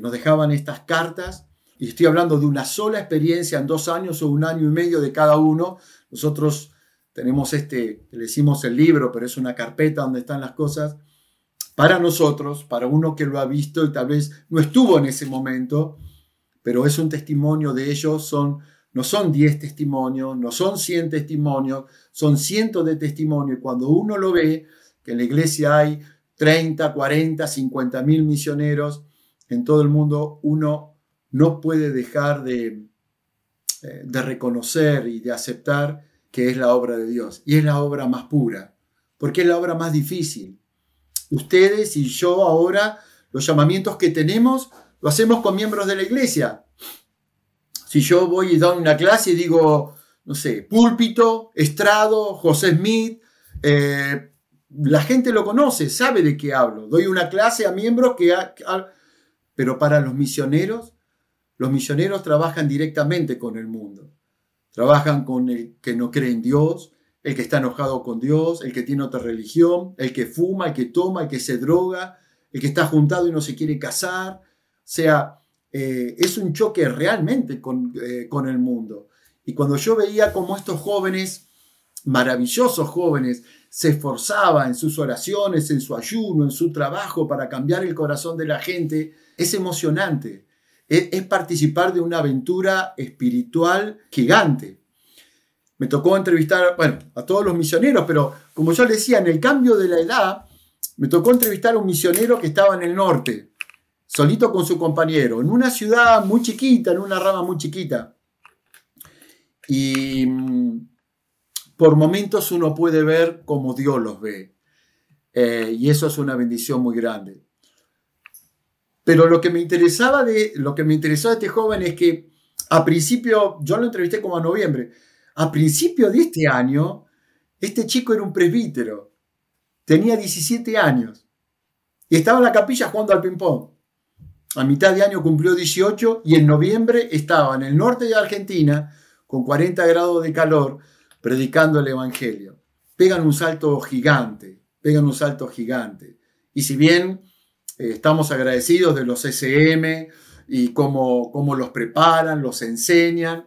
nos dejaban estas cartas, y estoy hablando de una sola experiencia en dos años o un año y medio de cada uno. Nosotros tenemos este, le decimos el libro, pero es una carpeta donde están las cosas. Para nosotros, para uno que lo ha visto y tal vez no estuvo en ese momento, pero es un testimonio de ellos, son, no son 10 testimonios, no son 100 testimonios, son cientos de testimonios. Y cuando uno lo ve, que en la iglesia hay 30, 40, 50 mil misioneros en todo el mundo, uno no puede dejar de, eh, de reconocer y de aceptar que es la obra de Dios. Y es la obra más pura, porque es la obra más difícil. Ustedes y yo ahora, los llamamientos que tenemos, lo hacemos con miembros de la iglesia. Si yo voy y doy una clase y digo, no sé, púlpito, estrado, José Smith, eh, la gente lo conoce, sabe de qué hablo. Doy una clase a miembros que... pero para los misioneros los misioneros trabajan directamente con el mundo. Trabajan con el que no cree en Dios, el que está enojado con Dios, el que tiene otra religión, el que fuma, el que toma, el que se droga, el que está juntado y no se quiere casar. O sea, eh, es un choque realmente con, eh, con el mundo. Y cuando yo veía cómo estos jóvenes, maravillosos jóvenes, se esforzaban en sus oraciones, en su ayuno, en su trabajo para cambiar el corazón de la gente, es emocionante es, participar de una aventura espiritual gigante. Me tocó entrevistar, bueno, a todos los misioneros, pero como yo les decía, en el cambio de la edad, me tocó entrevistar a un misionero que estaba en el norte, solito con su compañero, en una ciudad muy chiquita, en una rama muy chiquita. Y mm, por momentos uno puede ver como Dios los ve. Eh, y eso es una bendición muy grande. Pero lo que me interesaba de, lo que me interesó de este joven es que a principio, yo lo entrevisté como a noviembre, a principio de este año, este chico era un presbítero, tenía 17 años y estaba en la capilla jugando al ping-pong. A mitad de año cumplió 18 y en noviembre estaba en el norte de Argentina con 40 grados de calor predicando el Evangelio. Pegan un salto gigante, pegan un salto gigante. Y si bien estamos agradecidos de los SM y cómo, cómo los preparan, los enseñan.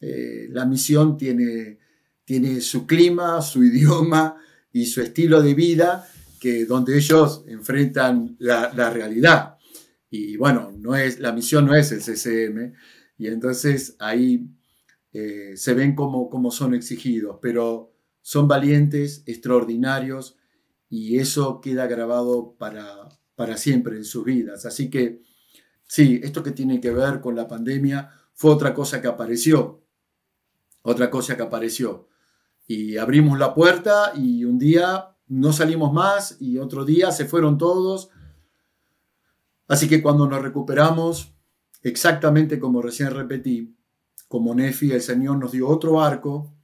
la misión tiene, tiene su clima, su idioma y su estilo de vida, que donde ellos enfrentan la, la realidad. Y bueno, no es, la misión no es el CCM, y entonces ahí eh, se ven como, como son exigidos, pero son valientes, extraordinarios, y eso queda grabado para, para siempre en sus vidas. Así que sí, esto que tiene que ver con la pandemia fue otra cosa que apareció, otra cosa que apareció. Y abrimos la puerta y un día no salimos más y otro día se fueron todos. Así que cuando nos recuperamos, exactamente como recién repetí, como Nefi, el Señor nos dio otro arco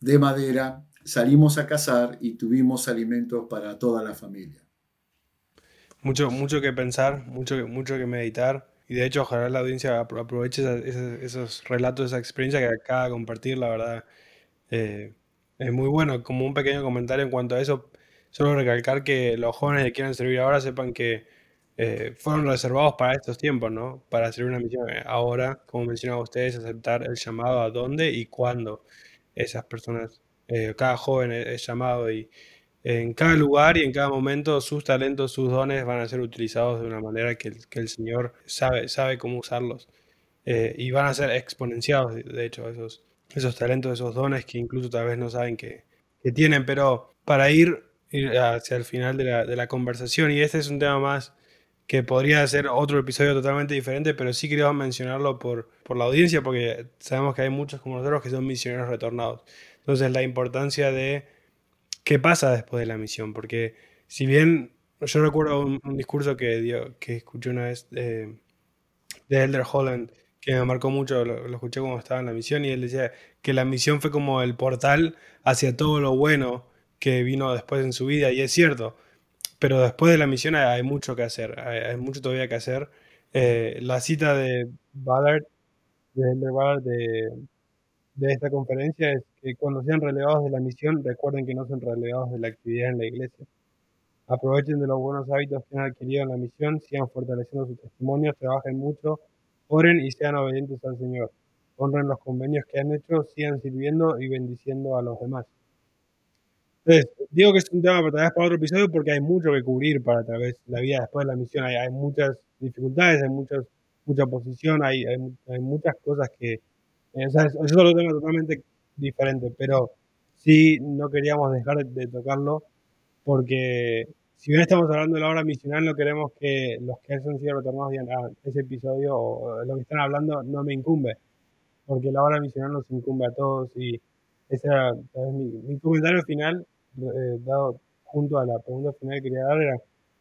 de madera, salimos a cazar y tuvimos alimentos para toda la familia. Mucho, mucho que pensar, mucho, mucho que meditar. Y de hecho, ojalá la audiencia aproveche esos, relatos, esa experiencia que acaba de compartir, la verdad. Eh, es muy bueno, como un pequeño comentario en cuanto a eso, solo recalcar que los jóvenes que quieran servir ahora sepan que eh, fueron reservados para estos tiempos, ¿no? Para hacer una misión eh, ahora, como mencionaba ustedes, aceptar el llamado a dónde y cuándo esas personas, eh, cada joven es llamado y en cada lugar y en cada momento sus talentos, sus dones van a ser utilizados de una manera que el, que el Señor sabe, sabe cómo usarlos y van a ser exponenciados, de hecho, esos, esos talentos, esos dones que incluso tal vez no saben que, tienen, pero para ir, hacia el final de la, de la, conversación, y este es un tema más que podría ser otro episodio totalmente diferente, pero sí quería mencionarlo por, por la audiencia, porque sabemos que hay muchos como nosotros que son misioneros retornados. Entonces la importancia de qué pasa después de la misión, porque si bien yo recuerdo un, discurso que, que escuché una vez de, de Elder Holland, que me marcó mucho, lo, escuché cuando estaba en la misión, y él decía que la misión fue como el portal hacia todo lo bueno que vino después en su vida, y es cierto, pero después de la misión hay, mucho que hacer, hay, mucho todavía que hacer. Eh, la cita de Ballard, de de, esta conferencia es que cuando sean relevados de la misión, recuerden que no son relevados de la actividad en la iglesia. Aprovechen de los buenos hábitos que han adquirido en la misión, sigan fortaleciendo sus testimonios, trabajen mucho Oren y sean obedientes al Señor. Honren los convenios que han hecho, sigan sirviendo y bendiciendo a los demás. Entonces, digo que es un tema para, para otro episodio porque hay mucho que cubrir para través la vida después de la misión. Hay, muchas dificultades, hay muchas, mucha oposición, hay, hay, muchas cosas que... Eh, o sea, es otro tema totalmente diferente, pero sí no queríamos dejar de tocarlo porque si bien estamos hablando de la obra misional, no queremos que los que han sido retornados digan, ah, ese episodio o lo que están hablando no me incumbe, porque la obra misional nos incumbe a todos y ese era mi, comentario final, eh, dado junto a la pregunta final que quería dar, era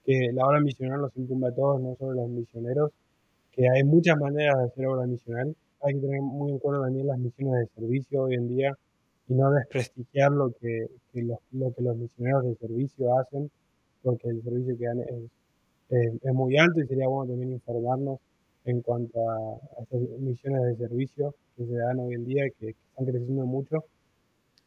que la obra misional nos incumbe a todos, no solo a los misioneros, que hay muchas maneras de hacer obra misional, hay que tener muy en cuenta también las misiones de servicio hoy en día y no desprestigiar lo que, lo que los misioneros de servicio hacen porque el servicio que dan es, muy alto y sería bueno también informarnos en cuanto a, estas misiones de servicio que se dan hoy en día, que, están creciendo mucho,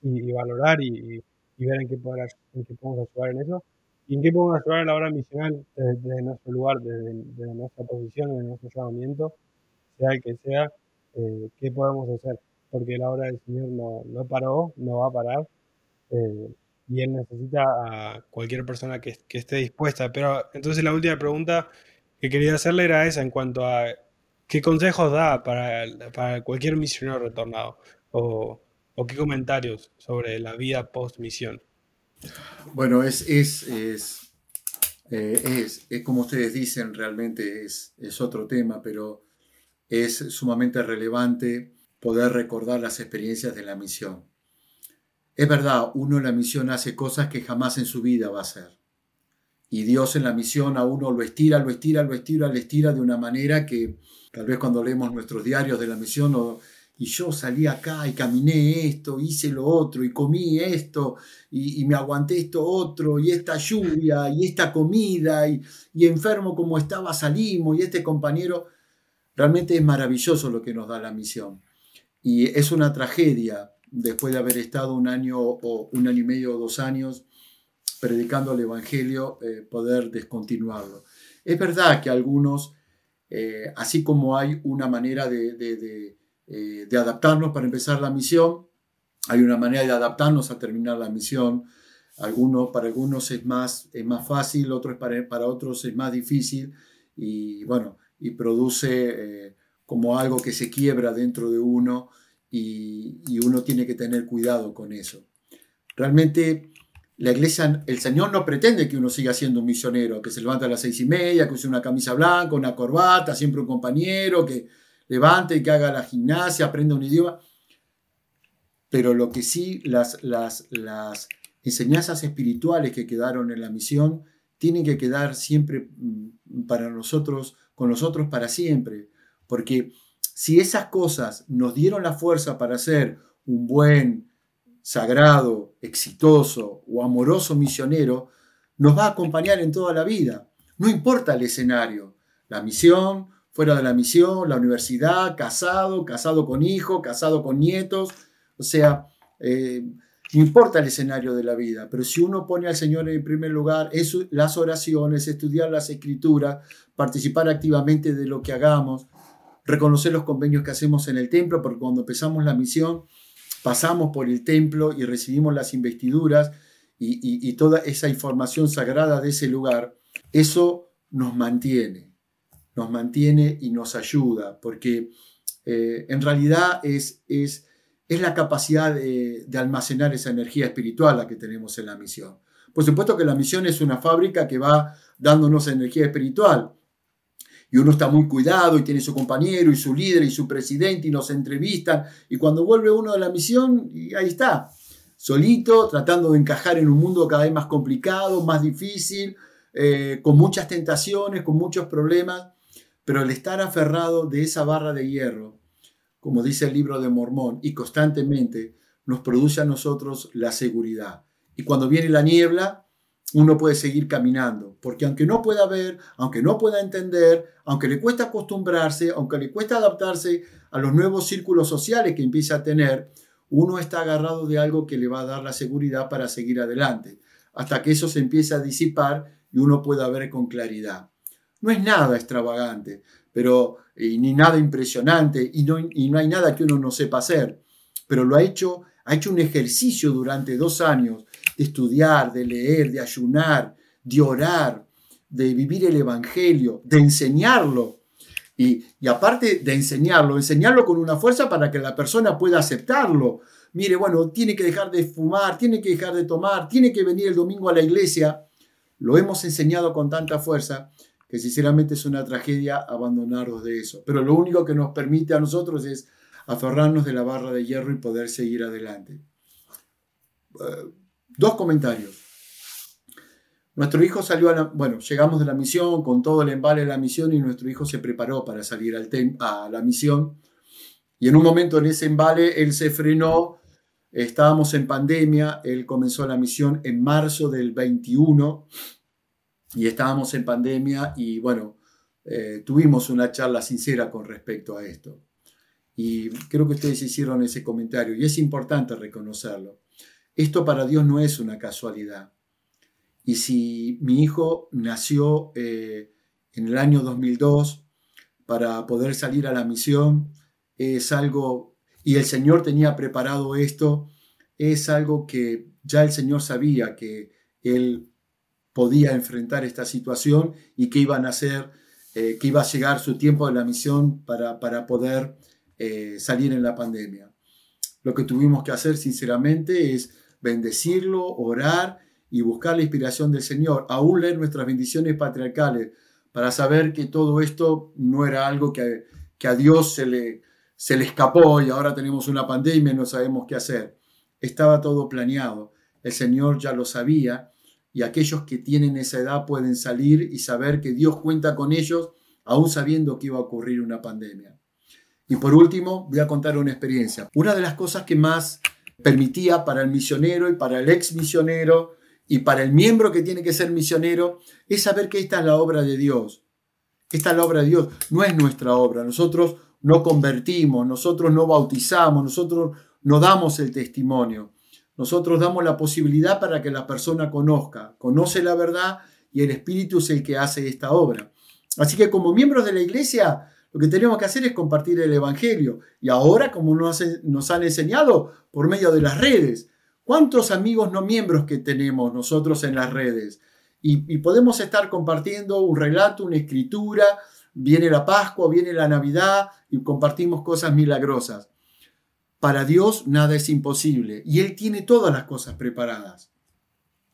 y, valorar y, ver en qué, poder, en qué podemos ayudar en eso, y en qué podemos ayudar a la hora misional desde, nuestro lugar, desde, nuestra posición, desde nuestro llamamiento, sea el que sea, eh, qué podemos hacer, porque la obra del Señor no, no paró, no va a parar. Eh, y él necesita a cualquier persona que, esté dispuesta. Pero entonces la última pregunta que quería hacerle era esa en cuanto a qué consejos da para, para cualquier misionero retornado o, qué comentarios sobre la vida post misión. Bueno, es, es, es, eh, es, es, como ustedes dicen, realmente es, es otro tema, pero es sumamente relevante poder recordar las experiencias de la misión. Es verdad, uno en la misión hace cosas que jamás en su vida va a hacer. Y Dios en la misión a uno lo estira, lo estira, lo estira, lo estira de una manera que tal vez cuando leemos nuestros diarios de la misión, y yo salí acá y caminé esto, hice lo otro, y comí esto, y, me aguanté esto otro, y esta lluvia, y esta comida, y, y enfermo como estaba salimos, y este compañero, realmente es maravilloso lo que nos da la misión. Y es una tragedia después de haber estado un año o un año y medio o dos años predicando el Evangelio, eh, poder descontinuarlo. Es verdad que algunos, eh, así como hay una manera de, eh, de, adaptarnos para empezar la misión, hay una manera de adaptarnos a terminar la misión. Algunos, para algunos es más, es más fácil, otros para, para otros es más difícil y bueno, y produce como algo que se quiebra dentro de uno y, y uno tiene que tener cuidado con eso. Realmente la iglesia, el Señor no pretende que uno siga siendo un misionero, que se levante a las seis y media, que use una camisa blanca, una corbata, siempre un compañero, que levante y que haga la gimnasia, aprenda un idioma. Pero lo que sí, las, enseñanzas espirituales que quedaron en la misión tienen que quedar siempre mm, para nosotros, con nosotros para siempre. Porque si esas cosas nos dieron la fuerza para ser un buen sagrado, exitoso o amoroso misionero, nos va a acompañar en toda la vida. No importa el escenario, la misión, fuera de la misión, la universidad, casado, casado con hijo, casado con nietos, o sea, eh, no importa el escenario de la vida, pero si uno pone al Señor en primer lugar, es las oraciones, estudiar las escrituras, participar activamente de lo que hagamos, reconocer los convenios que hacemos en el templo, porque cuando empezamos la misión, pasamos por el templo y recibimos las investiduras y, toda esa información sagrada de ese lugar, eso nos mantiene, nos mantiene y nos ayuda, porque eh, en realidad es, es, es la capacidad de, de, almacenar esa energía espiritual la que tenemos en la misión. Por supuesto que la misión es una fábrica que va dándonos energía espiritual, y uno está muy cuidado y tiene su compañero y su líder y su presidente y nos entrevistan y cuando vuelve uno de la misión, y ahí está, solito, tratando de encajar en un mundo cada vez más complicado, más difícil, eh, con muchas tentaciones, con muchos problemas, pero el estar aferrado de esa barra de hierro, como dice el libro de Mormón, y constantemente nos produce a nosotros la seguridad. Y cuando viene la niebla, uno puede seguir caminando, porque aunque no pueda ver, aunque no pueda entender, aunque le cuesta acostumbrarse, aunque le cuesta adaptarse a los nuevos círculos sociales que empieza a tener, uno está agarrado de algo que le va a dar la seguridad para seguir adelante, hasta que eso se empiece a disipar y uno pueda ver con claridad. No es nada extravagante, pero ni nada impresionante y no, y no hay nada que uno no sepa hacer, pero lo ha hecho, ha hecho un ejercicio durante dos años de estudiar, de leer, de ayunar, de orar, de vivir el Evangelio, de enseñarlo. Y, aparte de enseñarlo, enseñarlo con una fuerza para que la persona pueda aceptarlo. Mire, bueno, tiene que dejar de fumar, tiene que dejar de tomar, tiene que venir el domingo a la iglesia. Lo hemos enseñado con tanta fuerza que sinceramente es una tragedia abandonarnos de eso. Pero lo único que nos permite a nosotros es aferrarnos de la barra de hierro y poder seguir adelante. Eh, Dos comentarios. Nuestro hijo salió a la, bueno, llegamos de la misión con todo el embale de la misión y nuestro hijo se preparó para salir al a la misión. Y en un momento en ese embale él se frenó, estábamos en pandemia, él comenzó la misión en marzo del 21 y estábamos en pandemia y bueno, eh, tuvimos una charla sincera con respecto a esto. Y creo que ustedes hicieron ese comentario y es importante reconocerlo. Esto para Dios no es una casualidad. Y si mi hijo nació eh, en el año 2002 para poder salir a la misión, es algo, y el Señor tenía preparado esto, es algo que ya el Señor sabía que él podía enfrentar esta situación y que iban a hacer, eh, que iba a llegar su tiempo de la misión para, para poder eh, salir en la pandemia. Lo que tuvimos que hacer sinceramente es bendecirlo, orar y buscar la inspiración del Señor, aún leer nuestras bendiciones patriarcales, para saber que todo esto no era algo que, que a Dios se le, se le escapó y ahora tenemos una pandemia y no sabemos qué hacer. Estaba todo planeado, el Señor ya lo sabía y aquellos que tienen esa edad pueden salir y saber que Dios cuenta con ellos, aún sabiendo que iba a ocurrir una pandemia. Y por último, voy a contar una experiencia. Una de las cosas que más permitía para el misionero y para el ex misionero y para el miembro que tiene que ser misionero, es saber que esta es la obra de Dios. Esta es la obra de Dios, no es nuestra obra. Nosotros no convertimos, nosotros no bautizamos, nosotros no damos el testimonio. Nosotros damos la posibilidad para que la persona conozca, conoce la verdad y el Espíritu es el que hace esta obra. Así que como miembros de la iglesia, lo que tenemos que hacer es compartir el Evangelio. Y ahora, como nos, han enseñado, por medio de las redes. ¿Cuántos amigos no miembros que tenemos nosotros en las redes? Y podemos estar compartiendo un relato, una escritura, viene la Pascua, viene la Navidad y compartimos cosas milagrosas. Para Dios nada es imposible y Él tiene todas las cosas preparadas.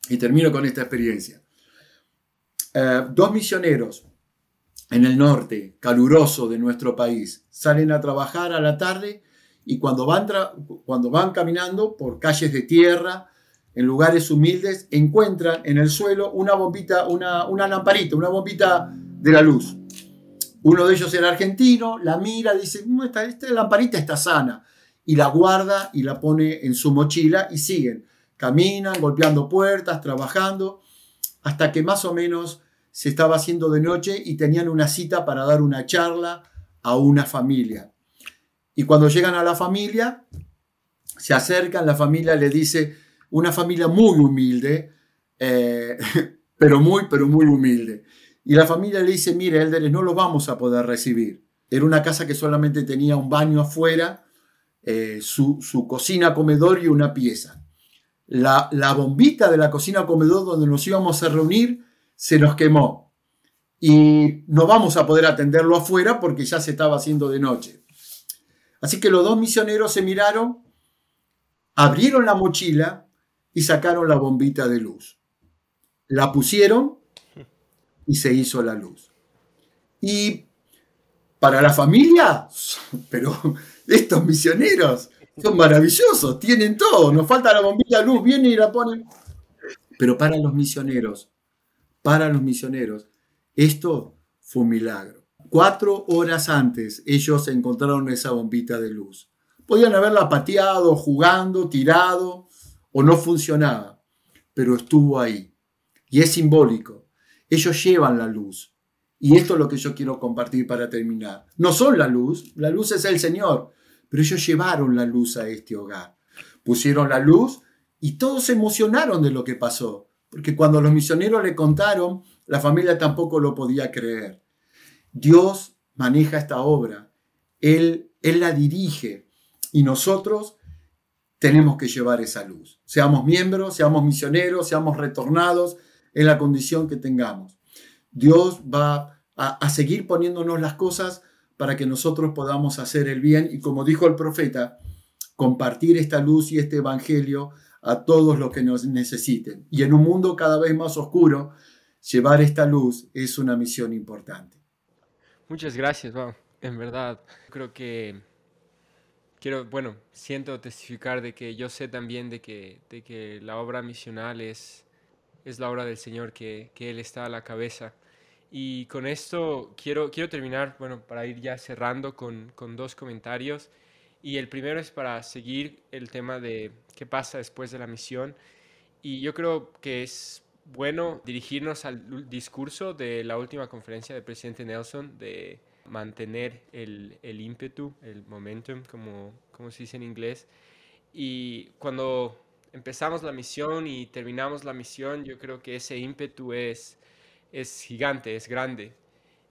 Y termino con esta experiencia. Eh, dos misioneros en el norte, caluroso de nuestro país, salen a trabajar a la tarde y cuando van, cuando van caminando por calles de tierra, en lugares humildes, encuentran en el suelo una bombita, una, una lamparita, una bombita de la luz. Uno de ellos era argentino, la mira, dice, esta, esta lamparita está sana y la guarda y la pone en su mochila y siguen. Caminan, golpeando puertas, trabajando, hasta que más o menos se estaba haciendo de noche y tenían una cita para dar una charla a una familia. Y cuando llegan a la familia, se acercan, la familia le dice, una familia muy humilde, eh, pero muy, pero muy humilde. Y la familia le dice, mire, Elderes, no lo vamos a poder recibir. Era una casa que solamente tenía un baño afuera eh, su, cocina comedor y una pieza. La, la, bombita de la cocina comedor donde nos íbamos a reunir se nos quemó y no vamos a poder atenderlo afuera porque ya se estaba haciendo de noche. Así que los dos misioneros se miraron, abrieron la mochila y sacaron la bombita de luz. La pusieron y se hizo la luz. Y para la familia, pero estos misioneros son maravillosos, tienen todo, nos falta la bombilla de luz, vienen y la ponen. Pero para los misioneros, para los misioneros, esto fue un milagro. Cuatro horas antes ellos encontraron esa bombita de luz. Podían haberla pateado, jugando, tirado, o no funcionaba, pero estuvo ahí. Y es simbólico. Ellos llevan la luz. Y esto es lo que yo quiero compartir para terminar. No son la luz, la luz es el Señor, pero ellos llevaron la luz a este hogar. Pusieron la luz y todos se emocionaron de lo que pasó, porque cuando los misioneros le contaron, la familia tampoco lo podía creer. Dios maneja esta obra, Él, Él la dirige y nosotros tenemos que llevar esa luz. Seamos miembros, seamos misioneros, seamos retornados en la condición que tengamos. Dios va a, seguir poniéndonos las cosas para que nosotros podamos hacer el bien y como dijo el profeta, compartir esta luz y este evangelio a todos los que nos necesiten. Y en un mundo cada vez más oscuro, llevar esta luz es una misión importante. Muchas gracias, En verdad, creo que quiero, bueno, siento testificar de que yo sé también de que, de que la obra misional es, es la obra del Señor, que, que Él está a la cabeza. Y con esto quiero, quiero terminar, bueno, para ir ya cerrando con, con dos comentarios. Y el primero es para seguir el tema de qué pasa después de la misión. Y yo creo que es bueno dirigirnos al discurso de la última conferencia del presidente Nelson de mantener el, el ímpetu, el momentum, como, como se dice en inglés. Y cuando empezamos la misión y terminamos la misión, yo creo que ese ímpetu es es gigante, es grande.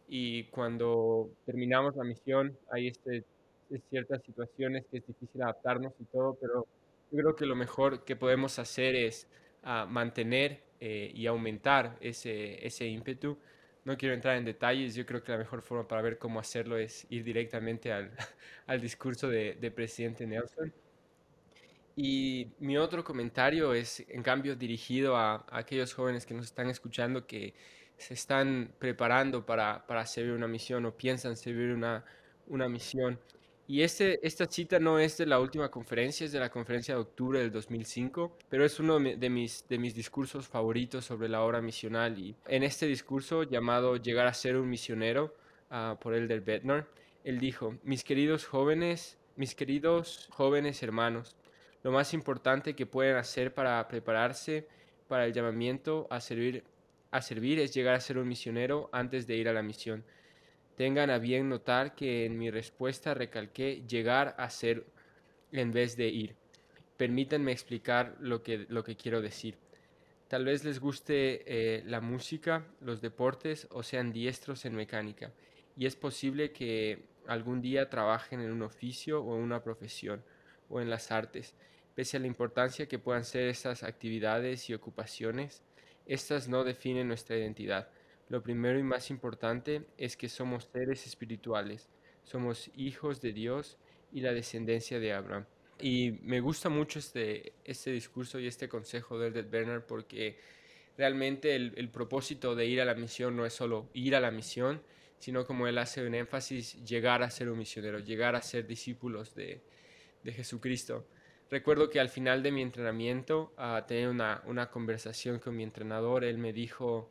Y cuando terminamos la misión, hay este, ciertas situaciones que es difícil adaptarnos y todo, pero yo creo que lo mejor que podemos hacer es ah, mantener eh, y aumentar ese, ese ímpetu. No quiero entrar en detalles, yo creo que la mejor forma para ver cómo hacerlo es ir directamente al, al discurso de, de presidente Nelson. Y mi otro comentario es, en cambio, dirigido a, a, aquellos jóvenes que nos están escuchando que se están preparando para, para servir una misión o piensan servir una, una misión. Y este, esta cita no es de la última conferencia, es de la conferencia de octubre del 2005, pero es uno de mis, de mis discursos favoritos sobre la obra misional. Y en este discurso llamado Llegar a ser un misionero, uh, por el del Bednar, él dijo, mis queridos jóvenes, mis queridos jóvenes hermanos, lo más importante que pueden hacer para prepararse para el llamamiento a servir a servir es llegar a ser un misionero antes de ir a la misión. Tengan a bien notar que en mi respuesta recalqué llegar a ser en vez de ir. Permítanme explicar lo que, lo que quiero decir. Tal vez les guste eh, la música, los deportes o sean diestros en mecánica. Y es posible que algún día trabajen en un oficio o una profesión o en las artes. Pese a la importancia que puedan ser estas actividades y ocupaciones, estas no definen nuestra identidad. Lo primero y más importante es que somos seres espirituales, somos hijos de Dios y la descendencia de Abraham. Y me gusta mucho este, este discurso y este consejo de Edith Bernard porque realmente el, el, propósito de ir a la misión no es solo ir a la misión, sino como él hace un énfasis, llegar a ser un misionero, llegar a ser discípulos de, de Jesucristo. Recuerdo que al final de mi entrenamiento uh, tenía una, una, conversación con mi entrenador, él me dijo,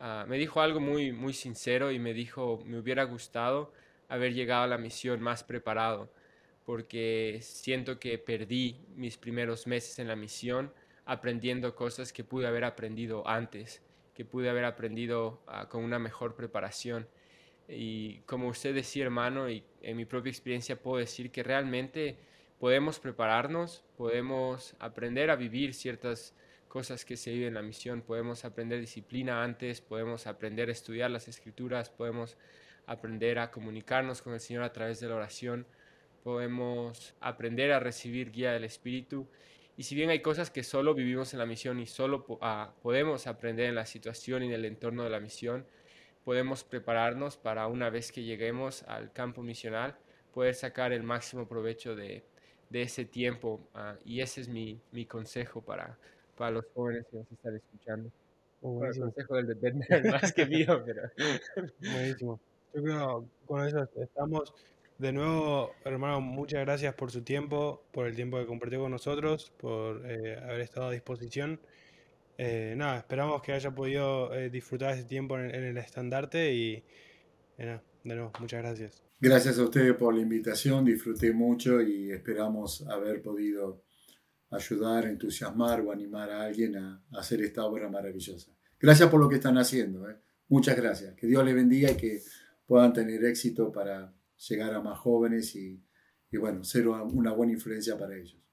uh, me dijo algo muy, muy sincero y me dijo, me hubiera gustado haber llegado a la misión más preparado porque siento que perdí mis primeros meses en la misión aprendiendo cosas que pude haber aprendido antes, que pude haber aprendido uh, con una mejor preparación. Y como usted decía, hermano, y en mi propia experiencia puedo decir que realmente podemos prepararnos, podemos aprender a vivir ciertas cosas que se viven en la misión, podemos aprender disciplina antes, podemos aprender a estudiar las escrituras, podemos aprender a comunicarnos con el Señor a través de la oración, podemos aprender a recibir guía del Espíritu. Y si bien hay cosas que solo vivimos en la misión y solo uh, podemos aprender en la situación y en el entorno de la misión, podemos prepararnos para una vez que lleguemos al campo misional, poder sacar el máximo provecho de, de ese tiempo. Uh, y ese es mi, mi consejo para, para los jóvenes que nos están escuchando. Oh, Bueno, el consejo del de más que mío, pero... Buenísimo. Yo creo con eso estamos. De nuevo, hermano, muchas gracias por su tiempo, por el tiempo que compartió con nosotros, por eh, haber estado a disposición. Eh, nada, esperamos que haya podido eh, disfrutar ese tiempo en, en el estandarte y eh, nada, de nuevo, muchas gracias. Gracias a ustedes por la invitación, disfruté mucho y esperamos haber podido ayudar, entusiasmar o animar a alguien a, hacer esta obra maravillosa. Gracias por lo que están haciendo. ¿eh? Muchas gracias. Que Dios les bendiga y que puedan tener éxito para llegar a más jóvenes y, y bueno, ser una buena influencia para ellos.